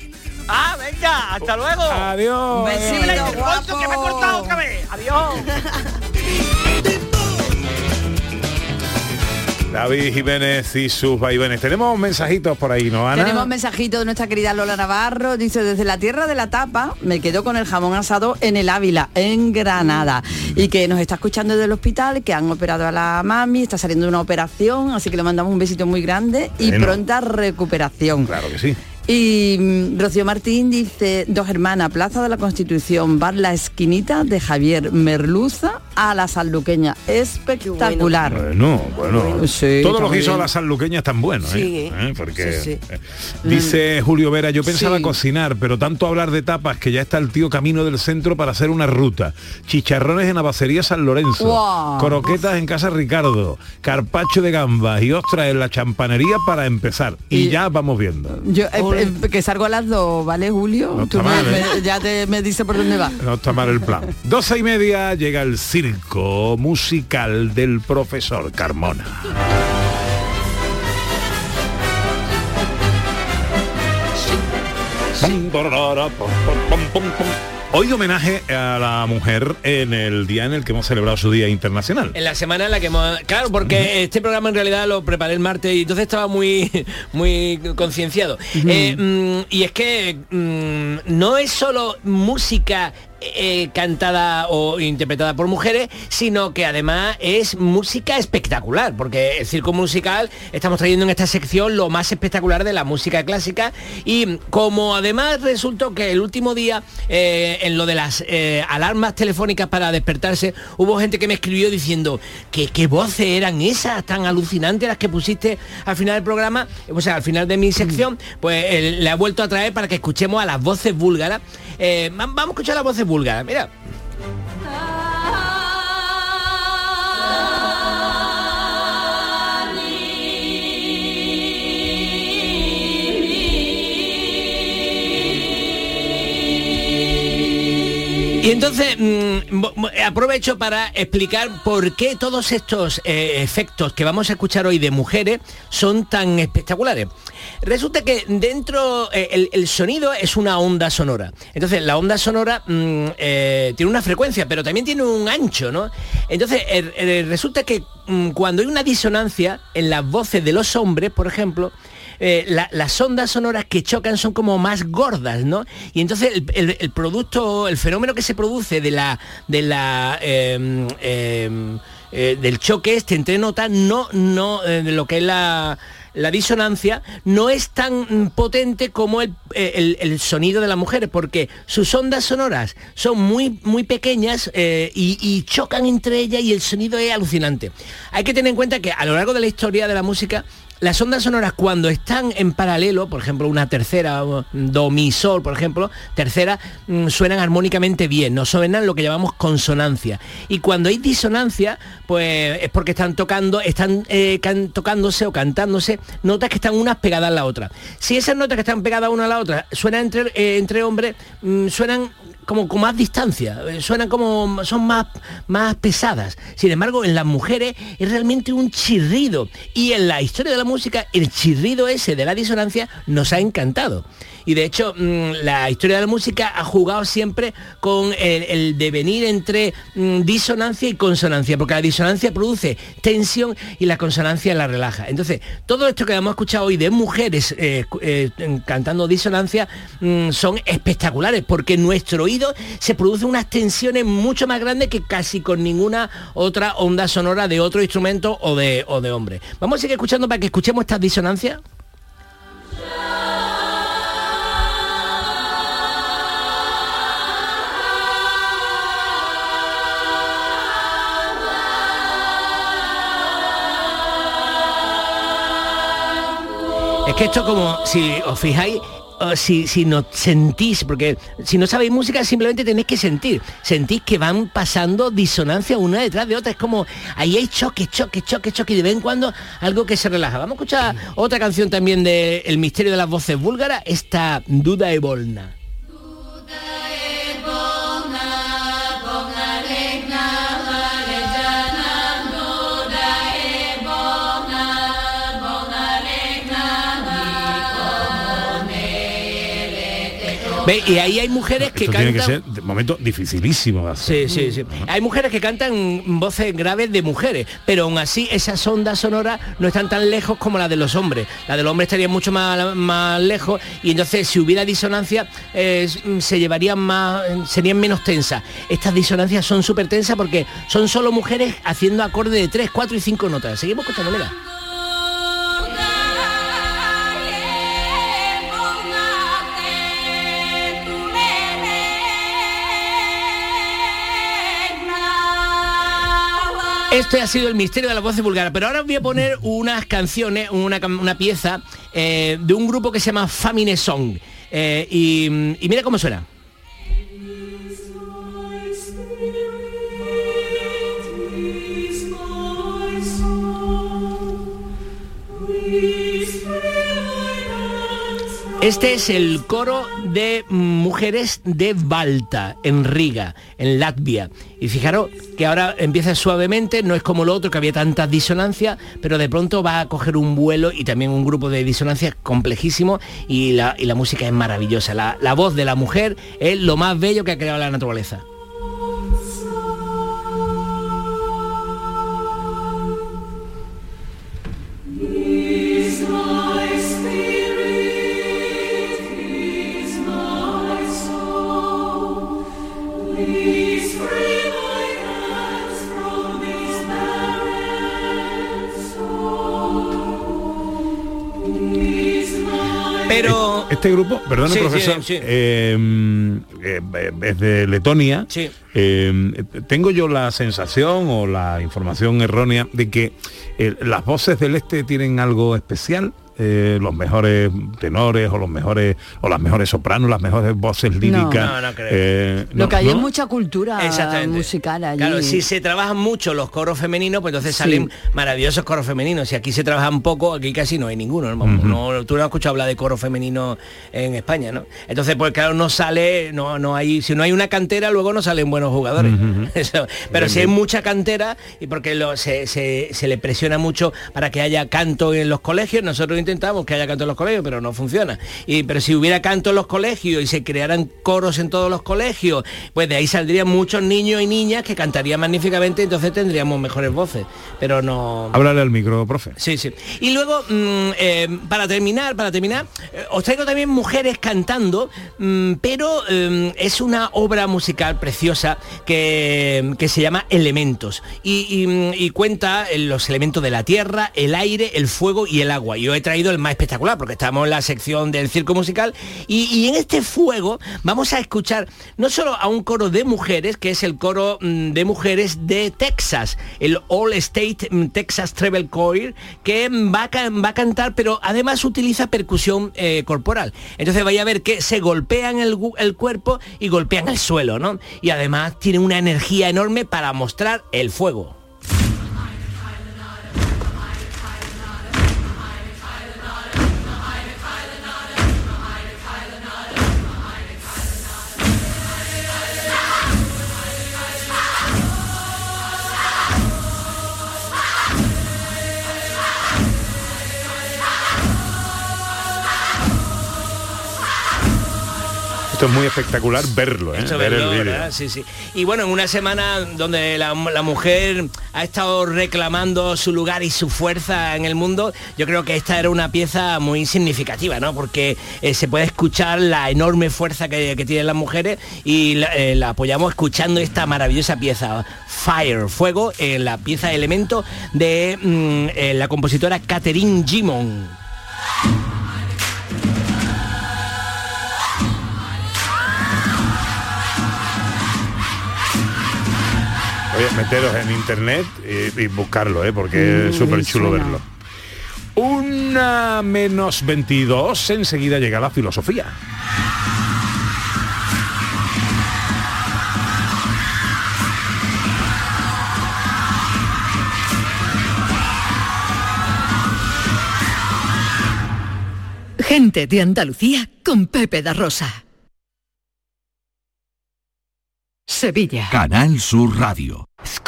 Ah, venga, hasta luego. Adiós. Besito, adiós. guapo. que me he cortado otra vez. Adiós. David Jiménez y sus vaivenes. Tenemos mensajitos por ahí, ¿no, Ana? Tenemos mensajito de nuestra querida Lola Navarro. Dice, desde la tierra de la tapa me quedo con el jamón asado en el Ávila, en Granada. Y que nos está escuchando desde el hospital, que han operado a la mami, está saliendo de una operación, así que le mandamos un besito muy grande y Bueno. pronta recuperación. Claro que sí. Y mm, Rocío Martín dice, dos hermanas, Plaza de la Constitución, bar La Esquinita de Javier Merluza a la sanluqueña. Espectacular. Bueno, bueno. Sí, Todos los guisos a la sanluqueña están buenos, Sí, ¿eh? ¿Eh? Porque sí, sí. eh, dice Julio Vera, yo pensaba Sí. cocinar, pero tanto hablar de tapas que ya está el tío camino del centro para hacer una ruta. Chicharrones en Abacería San Lorenzo, Guau. croquetas en Casa Ricardo, carpacho de gambas y ostras en la champanería para empezar. Y, Y- ya vamos viendo. Yo, eh, que salgo a las dos, ¿vale, Julio? No Tú me- ¿eh? me- ya te, me dice por dónde va. No está mal el plan. Doce y media llega el circo musical del profesor Carmona. Hoy homenaje a la mujer en el día en el que hemos celebrado su Día Internacional. En la semana en la que hemos... Claro, porque este programa en realidad lo preparé el martes y entonces estaba muy, [LAUGHS] muy concienciado. Eh, mm, y es que mm, no es solo música eh, cantada o interpretada por mujeres, sino que además es música espectacular, porque el circo musical estamos trayendo en esta sección lo más espectacular de la música clásica y como además resultó que el último día eh, en lo de las eh, alarmas telefónicas para despertarse hubo gente que me escribió diciendo que qué voces eran esas tan alucinantes las que pusiste al final del programa, o sea, al final de mi sección, pues le ha vuelto a traer para que escuchemos a las voces búlgaras. Va- vamos a escuchar las voces mira. Y entonces mm, aprovecho para explicar por qué todos estos eh, efectos que vamos a escuchar hoy de mujeres son tan espectaculares. Resulta que dentro eh, el, sonido es una onda sonora. Entonces la onda sonora mm, eh, tiene una frecuencia, pero también tiene un ancho, ¿no? Entonces eh, eh, resulta que mm, cuando hay una disonancia en las voces de los hombres, por ejemplo, eh, la- las ondas sonoras que chocan son como más gordas, ¿no? Y entonces el, producto, el fenómeno que se produce de la, de la em, em, del choque este entre notas, no, no, de lo que es la la disonancia no es tan potente como el, eh, el- el sonido de las mujeres, porque sus ondas sonoras son muy, muy pequeñas eh, y chocan entre ellas y el sonido es alucinante. Hay que tener en cuenta que a lo largo de la historia de la música, las ondas sonoras cuando están en paralelo, por ejemplo, una tercera, do, mi, sol, por ejemplo, tercera, mm, suenan armónicamente bien, no suenan lo que llamamos consonancia. Y cuando hay disonancia, pues es porque están tocando, están eh, tocándose o cantándose notas que están unas pegadas a la otra. Si esas notas que están pegadas una a la otra suenan entre, eh, entre hombres, mm, suenan como con más distancia, eh, suenan como, son más, más pesadas. Sin embargo, en las mujeres es realmente un chirrido. Y en la historia de la música, el chirrido ese de la disonancia nos ha encantado. Y de hecho, mm, la historia de la música ha jugado siempre con el, devenir entre mm, disonancia y consonancia, porque la disonancia produce tensión y la consonancia la relaja. Entonces, todo esto que hemos escuchado hoy de mujeres eh, eh, cantando disonancia mm, son espectaculares, porque en nuestro oído se producen unas tensiones mucho más grandes que casi con ninguna otra onda sonora de otro instrumento o de, o de hombre. Vamos a seguir escuchando para que escuchemos estas disonancias. Es que esto como, si os fijáis, si, si no sentís, porque si no sabéis música simplemente tenéis que sentir. Sentís que van pasando disonancias una detrás de otra. Es como, ahí hay choque, choque, choque, choque y de vez en cuando algo que se relaja. Vamos a escuchar otra canción también de El misterio de las voces búlgaras, esta Duda e ¿Ve? Y ahí hay mujeres que Esto cantan... tiene que ser de momento dificilísimo. de hacer. Sí, sí, sí. Hay mujeres que cantan voces graves de mujeres, pero aún así esas ondas sonoras no están tan lejos como la de los hombres. La del hombre estaría mucho más, más lejos y entonces si hubiera disonancia eh, se llevarían más, serían menos tensas. Estas disonancias son súper tensas porque son solo mujeres haciendo acordes de 3, 4 y 5 notas. Seguimos escuchando, mira. Este ha sido el misterio de la voz vulgar, pero ahora os voy a poner unas canciones, una, una pieza eh, de un grupo que se llama Famine Song. Eh, y mira cómo suena. Este es el coro de mujeres de Balta, en Riga, en Latvia. Y fijaros que ahora empieza suavemente, no es como lo otro que había tantas disonancias, pero de pronto va a coger un vuelo y también un grupo de disonancias complejísimo y la, y la música es maravillosa. La, la voz de la mujer es lo más bello que ha creado la naturaleza. Este grupo, perdón, Sí, profesor, sí. eh, eh, es de Letonia. Eh, tengo yo la sensación o la información errónea de que eh, las voces del este tienen algo especial. Eh, los mejores tenores o los mejores o las mejores sopranos, las mejores voces líricas. No, no creo. eh, Lo no, que hay ¿no? es mucha cultura musical allí. Claro, si se trabajan mucho los coros femeninos, pues entonces Sí. salen maravillosos coros femeninos. Si aquí se trabajan poco, aquí casi no hay ninguno. ¿no? Ujú. No- tú no has escuchado hablar de coro femenino en España, ¿no? Entonces, pues claro, no sale, no, no hay, si no hay una cantera, luego no salen buenos jugadores. [LAUGHS] Eso. Pero Bien, si hay bien. mucha cantera, y porque lo- se, se- se le presiona mucho para que haya canto en los colegios, nosotros intentamos que haya canto en los colegios, pero no funciona. Y, pero si hubiera canto en los colegios y se crearan coros en todos los colegios, pues de ahí saldrían muchos niños y niñas que cantarían magníficamente, entonces tendríamos mejores voces. Pero no. Háblale al micro, profe. Sí, sí. Y luego, mm, eh, para terminar, para terminar, eh, os traigo también mujeres cantando, mm, pero eh, es una obra musical preciosa que, que se llama Elementos y, y, y cuenta eh, los elementos de la tierra, el aire, el fuego y el agua. Yo he traído el más espectacular porque estamos en la sección del circo musical y, en este fuego vamos a escuchar no solo a un coro de mujeres, que es el coro mm, de mujeres de Texas, el All State mm, Texas Treble Choir, que va a, va a cantar, pero además utiliza percusión eh, corporal. Entonces vaya a ver que se golpean el, el cuerpo y golpean el suelo, ¿no? Y además tiene una energía enorme para mostrar el fuego. Esto es muy espectacular verlo, ¿eh? Esto ver verlo, el vídeo. Sí, sí. Y bueno, en una semana donde la, la mujer ha estado reclamando su lugar y su fuerza en el mundo, yo creo que esta era una pieza muy significativa, ¿no? Porque eh, se puede escuchar la enorme fuerza que, que tienen las mujeres y la, eh, la apoyamos escuchando esta maravillosa pieza, Fire, Fuego, en la pieza Elemento de mm, eh, la compositora Catherine Gimon. Meteros en internet y, y buscarlo, ¿eh? porque es súper chulo verlo. Una menos 22, enseguida llega la filosofía. Gente de Andalucía con Pepe da Rosa. Sevilla. Canal Sur Radio.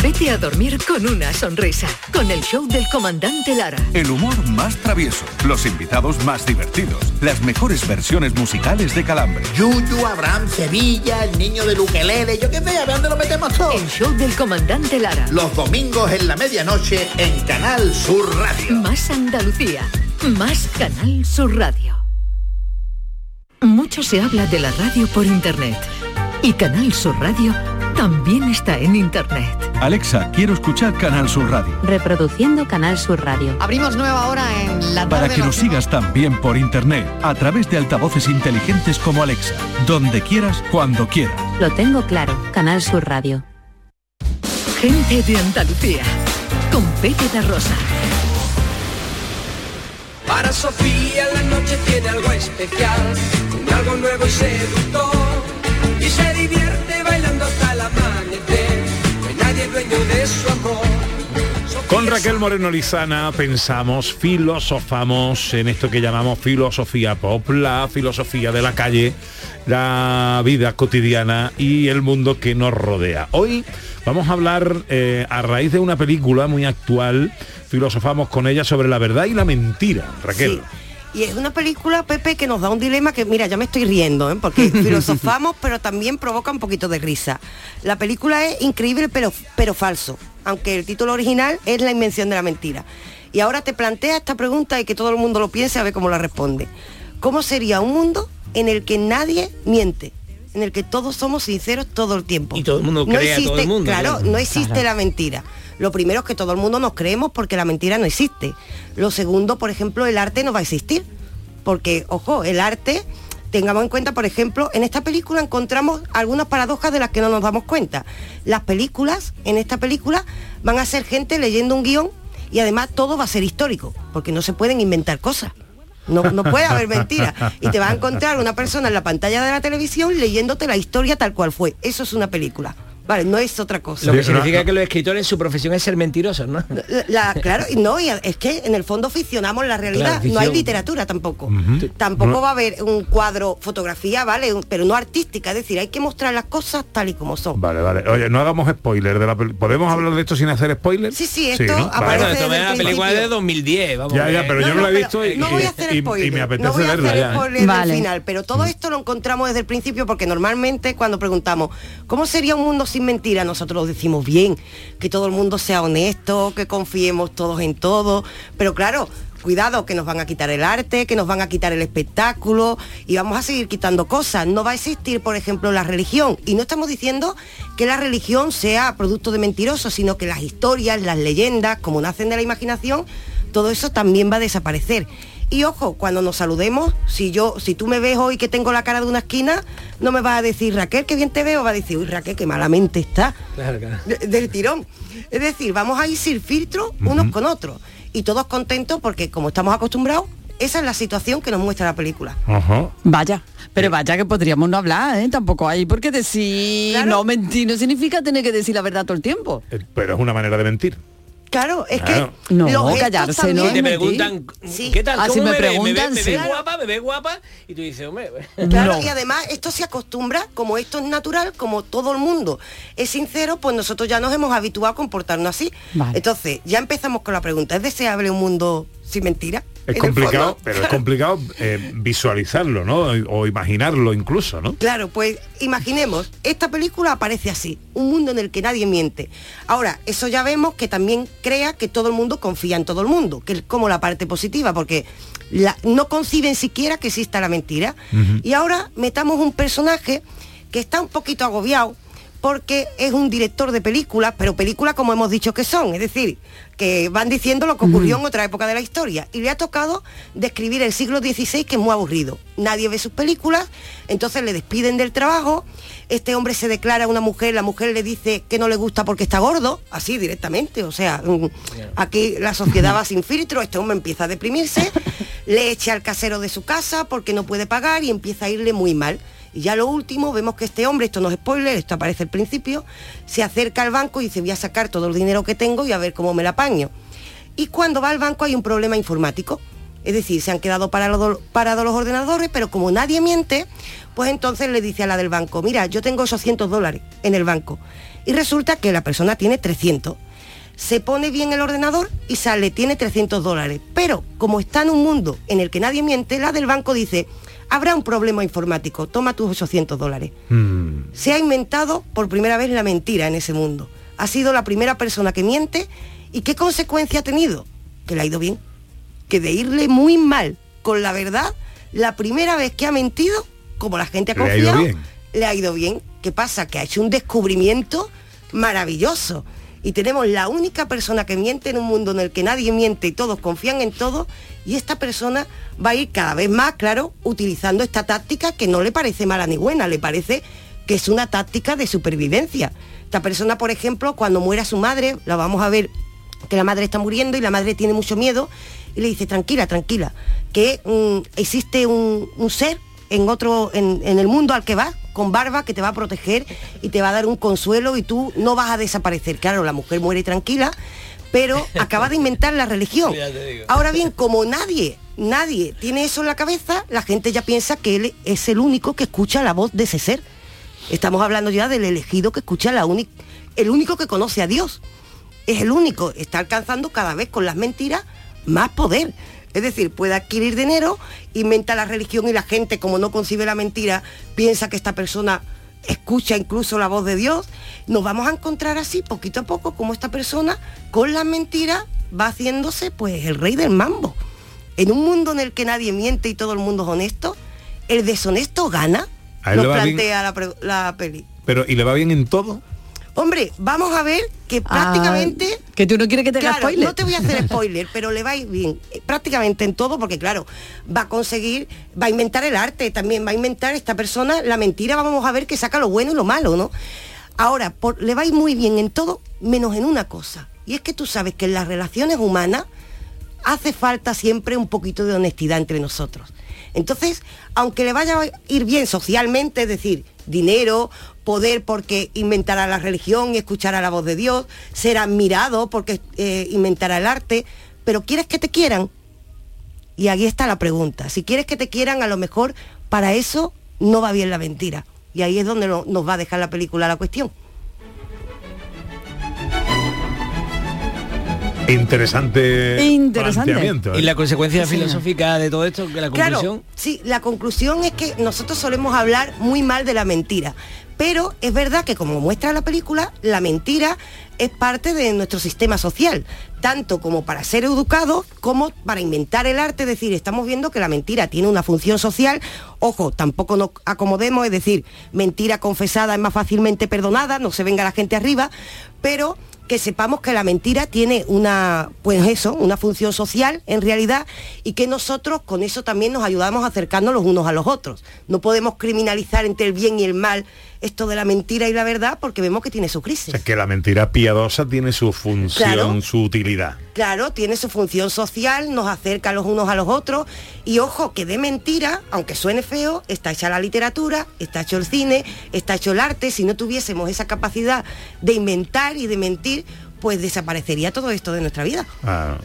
Vete a dormir con una sonrisa, con el show del comandante Lara. El humor más travieso, los invitados más divertidos, las mejores versiones musicales de Calambre. Yuyu, Abraham, Sevilla, el niño de Luquelele, yo qué sé, a ver dónde lo metemos todo. El show del comandante Lara. Los domingos en la medianoche en Canal Sur Radio. Más Andalucía, más Canal Sur Radio. Mucho se habla de la radio por internet y Canal Sur Radio también está en internet. Alexa, quiero escuchar Canal Sur Radio. Reproduciendo Canal Sur Radio. Abrimos nueva hora en la Para tarde. que nos sigas también por internet, a través de altavoces inteligentes como Alexa, donde quieras, cuando quieras. Lo tengo claro. Canal Sur Radio. Gente de Andalucía, con Pepe da Rosa. Para Sofía la noche tiene algo especial, algo nuevo y seductor. Y se divierte bailando hasta el amanecer, de su amor. Con Raquel Moreno Lizana pensamos, filosofamos en esto que llamamos filosofía pop, la filosofía de la calle, la vida cotidiana y el mundo que nos rodea. Hoy vamos a hablar eh, a raíz de una película muy actual, filosofamos con ella sobre la verdad y la mentira. Raquel. Y es una película, Pepe, que nos da un dilema que, mira, ya me estoy riendo, ¿eh? porque [LAUGHS] filosofamos, pero también provoca un poquito de risa. La película es increíble, pero, pero falso, aunque el título original es La invención de la mentira. Y ahora te plantea esta pregunta y que todo el mundo lo piense a ver cómo la responde. ¿Cómo sería un mundo en el que nadie miente? En el que todos somos sinceros todo el tiempo. Y todo el mundo cree a todo el mundo, Claro, claro. no existe Claro. la mentira. Lo primero es que todo el mundo nos creemos porque la mentira no existe. Lo segundo, por ejemplo, el arte no va a existir. Porque, ojo, el arte, tengamos en cuenta, por ejemplo, en esta película encontramos algunas paradojas de las que no nos damos cuenta. Las películas, en esta película, van a ser gente leyendo un guion y además todo va a ser histórico, porque no se pueden inventar cosas. No, puede haber mentira. Y te vas a encontrar una persona en la pantalla de la televisión leyéndote la historia tal cual fue. Eso es una película. Vale, no es otra cosa. Lo que significa que los escritores, su profesión es ser mentirosos, ¿no? La- claro, y no, y es que en el fondo ficcionamos la realidad. Claro, no hay literatura tampoco. Tampoco No. va a haber un cuadro, fotografía, ¿vale? Pero no artística, es decir, hay que mostrar las cosas tal y como son. Vale, vale. Oye, no hagamos spoiler de la peli- ¿Podemos hablar de esto sin hacer spoiler? Sí, sí, esto ¿no? aparece Vale. Bueno, esto la película de 2010, vamos. Ya, ya, pero yo no, la he visto y, no voy a hacer y- spoiler. y me apetece no voy a verla hacer ya. ¿eh? spoiler Vale. del final, pero todo esto lo encontramos desde el principio porque normalmente cuando preguntamos ¿cómo sería un mundo sin mentira? Nosotros decimos bien, que todo el mundo sea honesto, que confiemos todos en todo, pero claro, cuidado que nos van a quitar el arte, que nos van a quitar el espectáculo y vamos a seguir quitando cosas. No va a existir, por ejemplo, la religión y no estamos diciendo que la religión sea producto de mentirosos, sino que las historias, las leyendas, como nacen de la imaginación, todo eso también va a desaparecer. Y ojo, cuando nos saludemos, si yo, si tú me ves hoy que tengo la cara de una esquina, no me vas a decir Raquel, que bien te veo, va a decir, uy Raquel, que malamente está, Claro, claro. de- del tirón. Es decir, vamos a ir sin filtro unos con otros. Y todos contentos porque como estamos acostumbrados, esa es la situación que nos muestra la película. Ajá. Vaya, pero vaya que podríamos no hablar, ¿eh? Tampoco hay por qué decir no mentir, no significa tener que decir la verdad todo el tiempo. Eh, Pero es una manera de mentir. Claro, es Claro. que No, los callarse, también- ¿no? Si te preguntan, Sí. ¿qué tal? Ah, si ¿Cómo me me, ves? ¿Me, preguntan, me ves sí. guapa? ¿Me ves guapa? Y tú dices, hombre... [LAUGHS] Claro, No. y además esto se acostumbra, como esto es natural, como todo el mundo es sincero, pues nosotros ya nos hemos habituado a comportarnos así. Vale. Entonces, ya empezamos con la pregunta, ¿es deseable un mundo sin mentira? Es complicado, pero es complicado eh, visualizarlo, ¿no? O imaginarlo incluso, ¿no? Claro, pues imaginemos, esta película aparece así, un mundo en el que nadie miente. Ahora, eso ya vemos que también crea que todo el mundo confía en todo el mundo, que es como la parte positiva, porque la- no conciben siquiera que exista la mentira. Y ahora metamos un personaje que está un poquito agobiado porque es un director de películas, pero películas como hemos dicho que son, es decir, que van diciendo lo que ocurrió en otra época de la historia. Y le ha tocado describir el siglo XVI, que es muy aburrido. Nadie ve sus películas, entonces le despiden del trabajo, este hombre se declara una mujer, la mujer le dice que no le gusta porque está gordo, así directamente, o sea, mm, aquí la sociedad va sin filtro, este hombre empieza a deprimirse, le echa al casero de su casa porque no puede pagar y empieza a irle muy mal. Y ya lo último, vemos que este hombre, esto no es spoiler, esto aparece al principio, se acerca al banco y dice, voy a sacar todo el dinero que tengo y a ver cómo me la apaño. Y cuando va al banco hay un problema informático. Es decir, se han quedado parados, parados los ordenadores, pero como nadie miente, pues entonces le dice a la del banco, mira, yo tengo 800 dólares en el banco. Y resulta que la persona tiene 300. Se pone bien el ordenador y sale, tiene 300 dólares. Pero como está en un mundo en el que nadie miente, la del banco dice, habrá un problema informático, toma tus 800 dólares. Se ha inventado por primera vez la mentira en ese mundo. Ha sido la primera persona que miente y qué consecuencia ha tenido? Que le ha ido bien. Que de irle muy mal con la verdad, la primera vez que ha mentido, como la gente ha Le ha ido confiado, bien. le ha ido bien. ¿Qué pasa? Que ha hecho un descubrimiento maravilloso. Y tenemos la única persona que miente en un mundo en el que nadie miente y todos confían en todo. Y esta persona va a ir cada vez más, claro, utilizando esta táctica que no le parece mala ni buena, le parece que es una táctica de supervivencia. Esta persona, por ejemplo, cuando muera su madre, la vamos a ver que la madre está muriendo y la madre tiene mucho miedo y le dice, tranquila, tranquila, que mm, existe un, un ser en otro, en, en el mundo al que vas, con barba, que te va a proteger y te va a dar un consuelo y tú no vas a desaparecer. Claro, la mujer muere tranquila, pero [LAUGHS] acaba de inventar la religión. Ahora bien, como nadie, nadie tiene eso en la cabeza, la gente ya piensa que él es el único que escucha la voz de ese ser. Estamos hablando ya del elegido que escucha la única, el único que conoce a Dios. Es el único, está alcanzando cada vez con las mentiras más poder. Es decir, puede adquirir dinero, inventa la religión y la gente, como no concibe la mentira, piensa que esta persona escucha incluso la voz de Dios. Nos vamos a encontrar así, poquito a poco, como esta persona, con las mentiras, va haciéndose pues el rey del mambo. En un mundo en el que nadie miente y todo el mundo es honesto, el deshonesto gana. A él Nos plantea la peli. Pero, ¿y le va bien en todo? Hombre, vamos a ver que prácticamente... Ah, que tú no quieres que te haga Claro, spoiler. no te voy a hacer [LAUGHS] spoiler, pero le va a ir bien eh, prácticamente en todo, porque claro, va a conseguir, va a inventar el arte, también va a inventar esta persona la mentira, vamos a ver que saca lo bueno y lo malo, ¿no? Ahora, por- le va a ir muy bien en todo, menos en una cosa, y es que tú sabes que en las relaciones humanas hace falta siempre un poquito de honestidad entre nosotros. Entonces, aunque le vaya a ir bien socialmente, es decir, dinero, poder porque inventará la religión y escuchará la voz de Dios, ser admirado porque eh, inventará el arte, pero ¿quieres que te quieran? Y aquí está la pregunta. Si quieres que te quieran, a lo mejor para eso no va bien la mentira. Y ahí es donde no- nos va a dejar la película la cuestión. Interesante, planteamiento. ¿eh? Y la consecuencia Sí, filosófica de todo esto, que la Claro, conclusión. sí, la conclusión es que nosotros solemos hablar muy mal de la mentira, pero es verdad que como muestra la película, la mentira es parte de nuestro sistema social, tanto como para ser educados como para inventar el arte, es decir, estamos viendo que la mentira tiene una función social, ojo, tampoco nos acomodemos, es decir, mentira confesada es más fácilmente perdonada, no se venga la gente arriba, pero que sepamos que la mentira tiene una, pues eso, una función social en realidad y que nosotros con eso también nos ayudamos a acercarnos los unos a los otros. No podemos criminalizar entre el bien y el mal esto de la mentira y la verdad porque vemos que tiene su crisis. Es que la mentira piadosa tiene su función, Claro. su utilidad. Claro, tiene su función social, nos acerca los unos a los otros y ojo que de mentira, aunque suene feo, está hecha la literatura, está hecho el cine, está hecho el arte. Si no tuviésemos esa capacidad de inventar y de mentir, pues desaparecería todo esto de nuestra vida. Ah,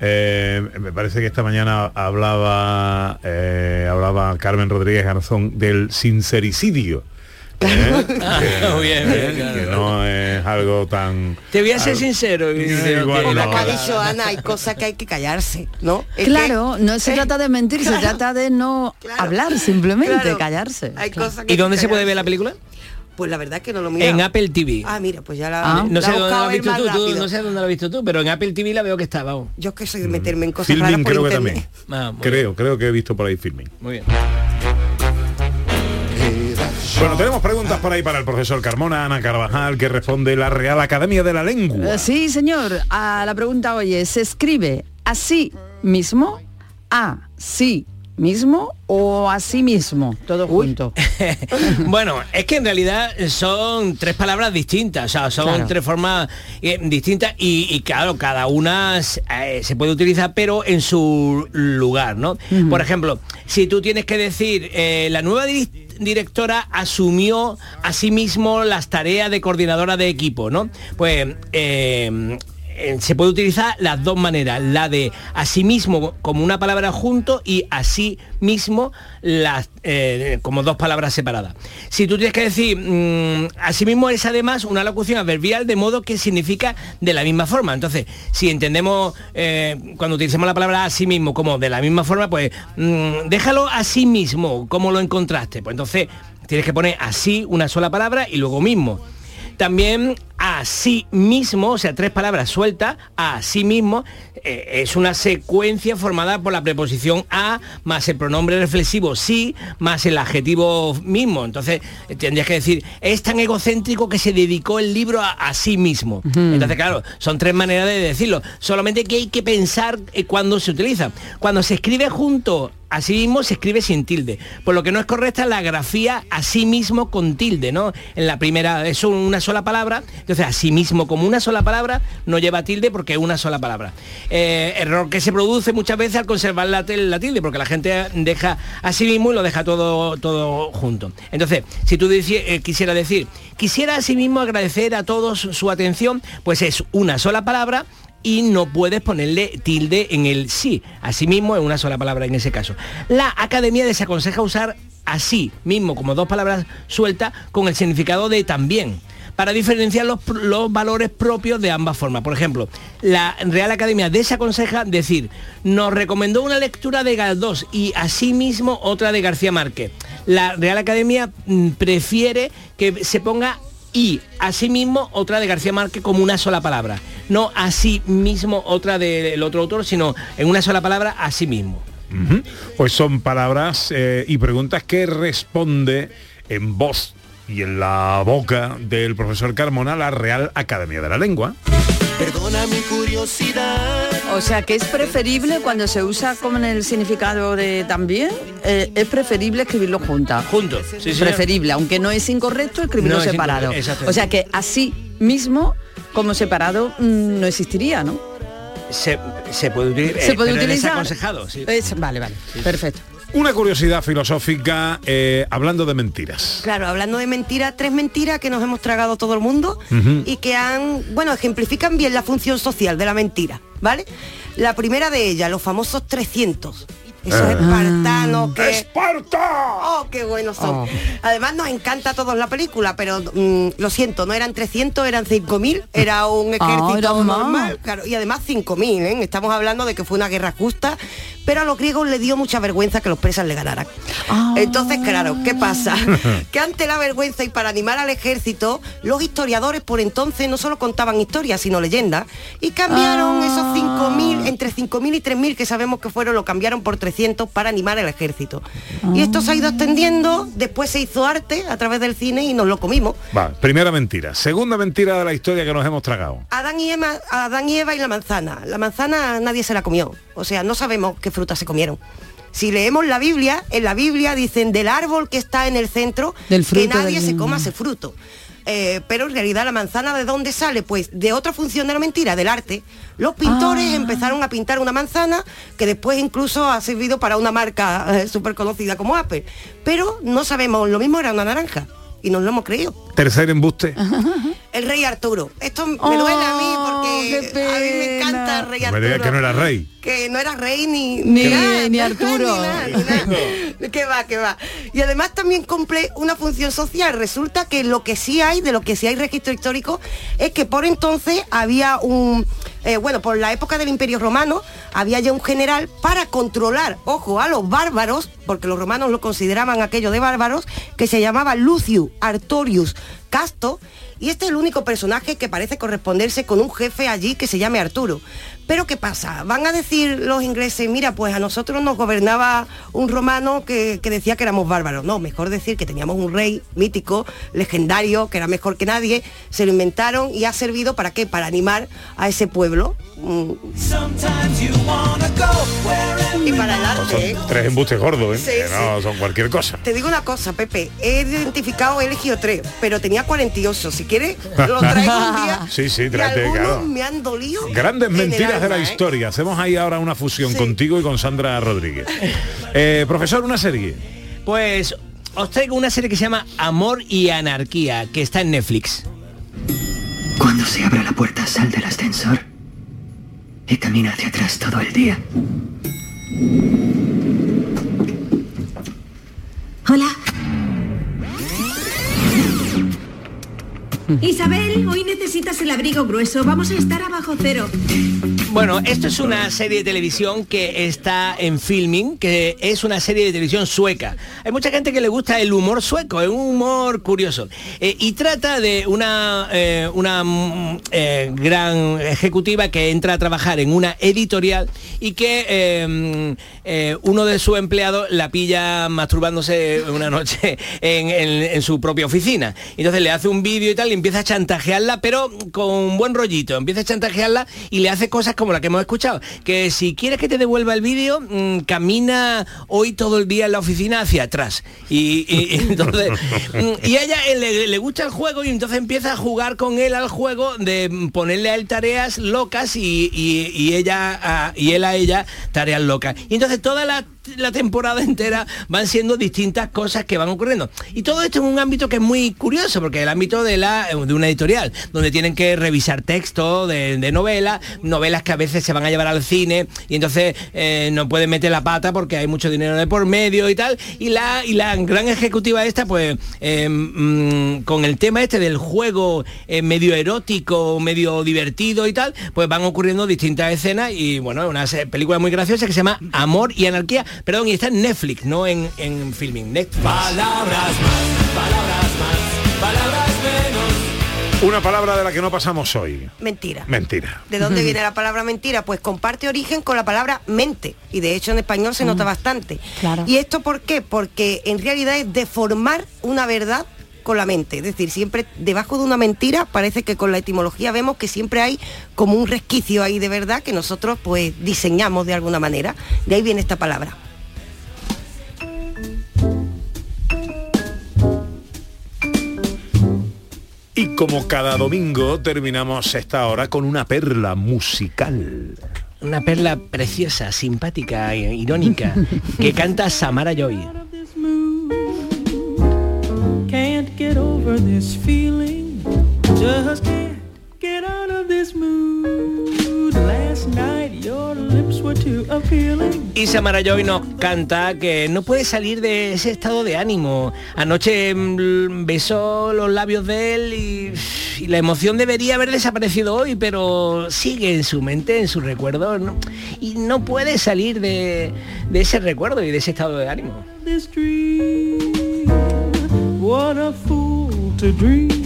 eh, me parece que esta mañana hablaba eh, hablaba Carmen Rodríguez Garzón del sincericidio. ¿Eh? Ah, que, muy bien, claro. que no es algo tan Te voy a ser algo- sincero. y- igual que- no. Como ha dicho Ana, hay cosas que hay que callarse, ¿no? Es Claro, que- no se trata de mentir, se trata de no hablar, simplemente Claro. callarse. Hay Claro. cosas que ¿Y dónde que se puede ver la película? Pues la verdad es que no lo miro. En Apple TV. Ah, mira, pues ya la, Ah, no la sé dónde la visto tú, tú, no sé dónde la has visto tú, pero en Apple TV la veo que está, vamos. Yo es que soy de meterme en cosas Filming raras por creo que internet. también. Ah, creo, creo que he visto por ahí filming. Muy bien. Bueno, tenemos preguntas por ahí para el profesor Carmona, Ana Carvajal, que responde la Real Academia de la Lengua. Eh, Sí, señor. A la pregunta hoy es, ¿se escribe así mismo, a sí mismo o así mismo? Todo junto. [LAUGHS] bueno, es que en realidad son tres palabras distintas, o sea, son Claro. tres formas eh, distintas y, y claro, cada una eh, se puede utilizar, pero en su lugar, ¿no? Por ejemplo, si tú tienes que decir, eh, la nueva diri- directora asumió a sí las tareas de coordinadora de equipo, ¿no? Pues eh, se puede utilizar las dos maneras, la de asimismo como una palabra junto y así mismo las, eh, como dos palabras separadas. Si tú tienes que decir, mm, asimismo es además una locución adverbial de modo que significa de la misma forma. Entonces, si entendemos eh, cuando utilicemos la palabra así mismo como de la misma forma, pues mm, déjalo así mismo, como lo encontraste. Pues entonces tienes que poner así una sola palabra y luego mismo. También a sí mismo, o sea, tres palabras sueltas, a sí mismo, eh, es una secuencia formada por la preposición a más el pronombre reflexivo sí más el adjetivo mismo. Entonces, eh, tendrías que decir, es tan egocéntrico que se dedicó el libro a, a sí mismo. Entonces, claro, son tres maneras de decirlo. Solamente que hay que pensar eh, cuándo se utiliza. Cuando se escribe junto Así mismo se escribe sin tilde, por lo que no es correcta la grafía así mismo con tilde, ¿no? En la primera es una sola palabra, entonces así mismo como una sola palabra no lleva tilde porque es una sola palabra. Eh, error que se produce muchas veces al conservar la, tilde, porque la gente deja así mismo y lo deja todo, todo junto. Entonces, si tú eh, quisieras decir, quisiera asimismo agradecer a todos su atención, pues es una sola palabra y no puedes ponerle tilde en el sí. Asimismo es una sola palabra en ese caso. La academia desaconseja usar así mismo como dos palabras sueltas con el significado de también para diferenciar los, valores propios de ambas formas. Por ejemplo, la Real Academia desaconseja decir, nos recomendó una lectura de Galdós y asimismo otra de García Márquez. La Real Academia mm, prefiere que se ponga y asimismo otra de García Márquez como una sola palabra. No asimismo otra del otro autor, sino en una sola palabra asimismo. Ujú. Pues son palabras eh, y preguntas que responde en voz y en la boca del profesor Carmona la Real Academia de la Lengua. Perdona mi curiosidad. O sea que es preferible cuando se usa como en el significado de también, eh, es preferible escribirlo juntas. Juntos, sí, preferible, aunque no es incorrecto escribirlo No es separado. O sea que así mismo, como separado, mm, no existiría, ¿no? se, se puede utilizar. Se puede es utilizar. desaconsejado, sí. Es- vale, vale. Perfecto. Una curiosidad filosófica eh, hablando de mentiras. Claro, hablando de mentiras, tres mentiras que nos hemos tragado todo el mundo y que han, bueno, ejemplifican bien la función social de la mentira, ¿vale? La primera de ellas, los famosos 300. Esos Ah. espartanos que... ¡Esparta! ¡Oh, qué buenos son! Oh. Además nos encanta a todos la película, pero mm, lo siento, no eran 300, eran 5.000, era un [LAUGHS] ejército era normal, claro, y además 5.000, ¿eh? Estamos hablando de que fue una guerra justa, pero a los griegos le dio mucha vergüenza que los persas le ganaran. Entonces, claro, ¿qué pasa? [LAUGHS] que ante la vergüenza y para animar al ejército, los historiadores por entonces no solo contaban historias, sino leyendas, y cambiaron esos 5.000, entre 5.000 y 3.000 que sabemos que fueron, lo cambiaron por 300 para animar al ejército. Y esto se ha ido extendiendo, después se hizo arte a través del cine y nos lo comimos. Va, primera mentira. Segunda mentira de la historia que nos hemos tragado. Adán y, Eva, Adán y Eva y la manzana. La manzana nadie se la comió. O sea, no sabemos qué frutas se comieron. Si leemos la Biblia, en la Biblia dicen del árbol que está en el centro, Del que nadie del- se coma ese fruto. Eh, pero en realidad la manzana de dónde sale? Pues de otra función de la mentira, del arte. Los pintores empezaron a pintar una manzana que después incluso ha servido para una marca súper conocida como Apple. Pero no sabemos, lo mismo era una naranja. Y nos lo hemos creído. Tercer embuste. [LAUGHS] El rey Arturo. Esto me duele a mí porque a mí me encanta el rey me Arturo. que no era rey. Que no era rey ni Ni- nada, ni Arturo. ni nada, ni nada. [LAUGHS] que va, que va. Y además también cumple una función social. Resulta que lo que sí hay, de lo que sí hay registro histórico, es que por entonces había un, eh, bueno, por la época del Imperio Romano, había ya un general para controlar, ojo, a los bárbaros, porque los romanos lo consideraban aquello de bárbaros, que se llamaba Lucius Artorius Casto, y este es el único personaje que parece corresponderse con un jefe allí que se llame Arturo. Pero ¿qué pasa? Van a decir los ingleses, mira, pues a nosotros nos gobernaba un romano que, que decía que éramos bárbaros. No, mejor decir que teníamos un rey mítico, legendario, que era mejor que nadie, se lo inventaron y ha servido para qué? Para animar a ese pueblo. Mm. Y para el arte, ¿eh? son tres embustes gordos, ¿eh? Sí, Que no son cualquier cosa. Te digo una cosa, Pepe, he identificado, he elegido tres, pero tenía 48. Si quieres, lo traigo un día. [LAUGHS] Sí, sí, y tráete, algunos claro. me han dolido. Grandes en mentiras de la historia. Hacemos ahí ahora una fusión contigo y con Sandra Rodríguez. Eh, profesor, una serie. Pues os traigo una serie que se llama Amor y Anarquía, que está en Netflix. Cuando se abra la puerta, sal del ascensor y camina hacia atrás todo el día. Hola. Isabel, hoy necesitas el abrigo grueso. Vamos a estar abajo cero. Bueno, esto es una serie de televisión que está en filming, que es una serie de televisión sueca. Hay mucha gente que le gusta el humor sueco, es un humor curioso. Eh, y trata de una, eh, una mm, eh, gran ejecutiva que entra a trabajar en una editorial y que uno de sus empleados la pilla masturbándose una noche [LAUGHS] en, en- en su propia oficina. Entonces le hace un vídeo y tal, y empieza a chantajearla, pero con un buen rollito. Empieza a chantajearla y le hace cosas como la que hemos escuchado. Que si quieres que te devuelva el vídeo, mm, camina hoy todo el día en la oficina hacia atrás. Y, y- y [LAUGHS] entonces, mm, y a ella eh, le, le gusta el juego y entonces empieza a jugar con él al juego de ponerle a él tareas locas y, y- y ella a- y él a ella tareas locas. Y entonces toda la la temporada entera van siendo distintas cosas que van ocurriendo. Y todo esto en un ámbito que es muy curioso, porque el ámbito de, la, de una editorial, donde tienen que revisar textos de, novelas, novelas que a veces se van a llevar al cine y entonces eh, no pueden meter la pata porque hay mucho dinero de por medio y tal. Y la, y la gran ejecutiva esta, pues eh, mm, con el tema este del juego eh, medio erótico, medio divertido y tal, pues van ocurriendo distintas escenas y bueno, una película muy graciosa que se llama Amor y Anarquía, perdón, y está en Netflix, no en, en filming. Netflix. Palabras más, palabras más, palabras menos. Una palabra de la que no pasamos hoy. Mentira. Mentira. ¿De dónde viene la [LAUGHS] palabra mentira? Pues comparte origen con la palabra mente. Y de hecho en español se nota bastante. claro. ¿Y esto por qué? Porque en realidad es deformar una verdad con la mente. Es decir, siempre debajo de una mentira parece que con la etimología vemos que siempre hay como un resquicio ahí de verdad que nosotros pues diseñamos de alguna manera. De ahí viene esta palabra. Y como cada domingo terminamos esta hora con una perla musical. Una perla preciosa, simpática, e irónica, que canta Samara Joy. Can't get over this feeling. Just can't get out of this mood. Last night your lips were too appealing. Y Samara Joy nos canta que no puede salir de ese estado de ánimo. Anoche mm, besó los labios de él y, y la emoción debería haber desaparecido hoy, pero sigue en su mente, en su recuerdo, ¿no? y no puede salir de, de ese recuerdo y de ese estado de ánimo. Dream.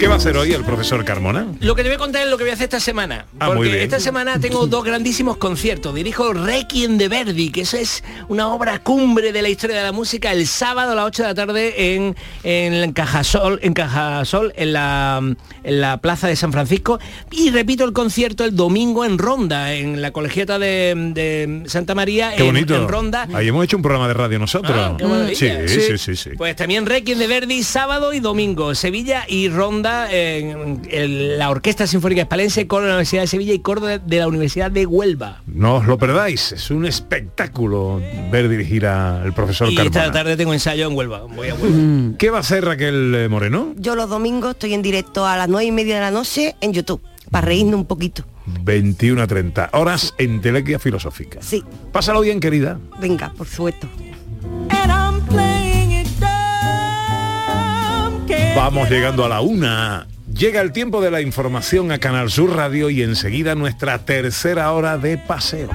¿Qué va a hacer hoy el profesor Carmona? Lo que te voy a contar es lo que voy a hacer esta semana. Ah, muy porque bien. esta semana tengo dos grandísimos conciertos. Dirijo Requiem de Verdi, que eso es una obra cumbre de la historia de la música, el sábado a las 8 de la tarde en, en Cajasol, en Cajasol, en la, en la Plaza de San Francisco. Y repito el concierto el domingo en Ronda, en la colegiata de, de Santa María, Qué en, bonito. en Ronda. Ahí hemos hecho un programa de radio nosotros. Ah, qué maravilla. sí, sí, sí, sí. Pues también Requiem de Verdi sábado y domingo, Sevilla y Ronda en, en la Orquesta Sinfónica Espalense con la Universidad de Sevilla y coro de, de la Universidad de Huelva. No os lo perdáis, es un espectáculo ver dirigir al profesor Y esta Carmona. tarde tengo ensayo en Huelva. Voy a Huelva. ¿Qué va a hacer Raquel eh, Moreno? Yo los domingos estoy en directo a las nueve y media de la noche en YouTube, para reírnos un poquito. 21 a 30 horas en Telequia Filosófica. Sí. Pásalo bien, querida. Venga, por supuesto. Vamos llegando a la una. Llega el tiempo de la información a Canal Sur Radio y enseguida nuestra tercera hora de paseo.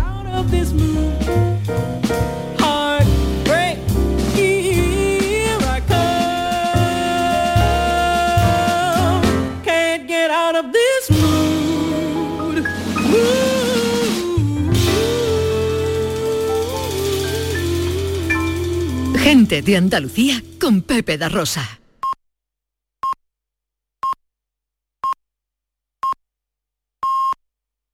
Gente de Andalucía con Pepe da Rosa.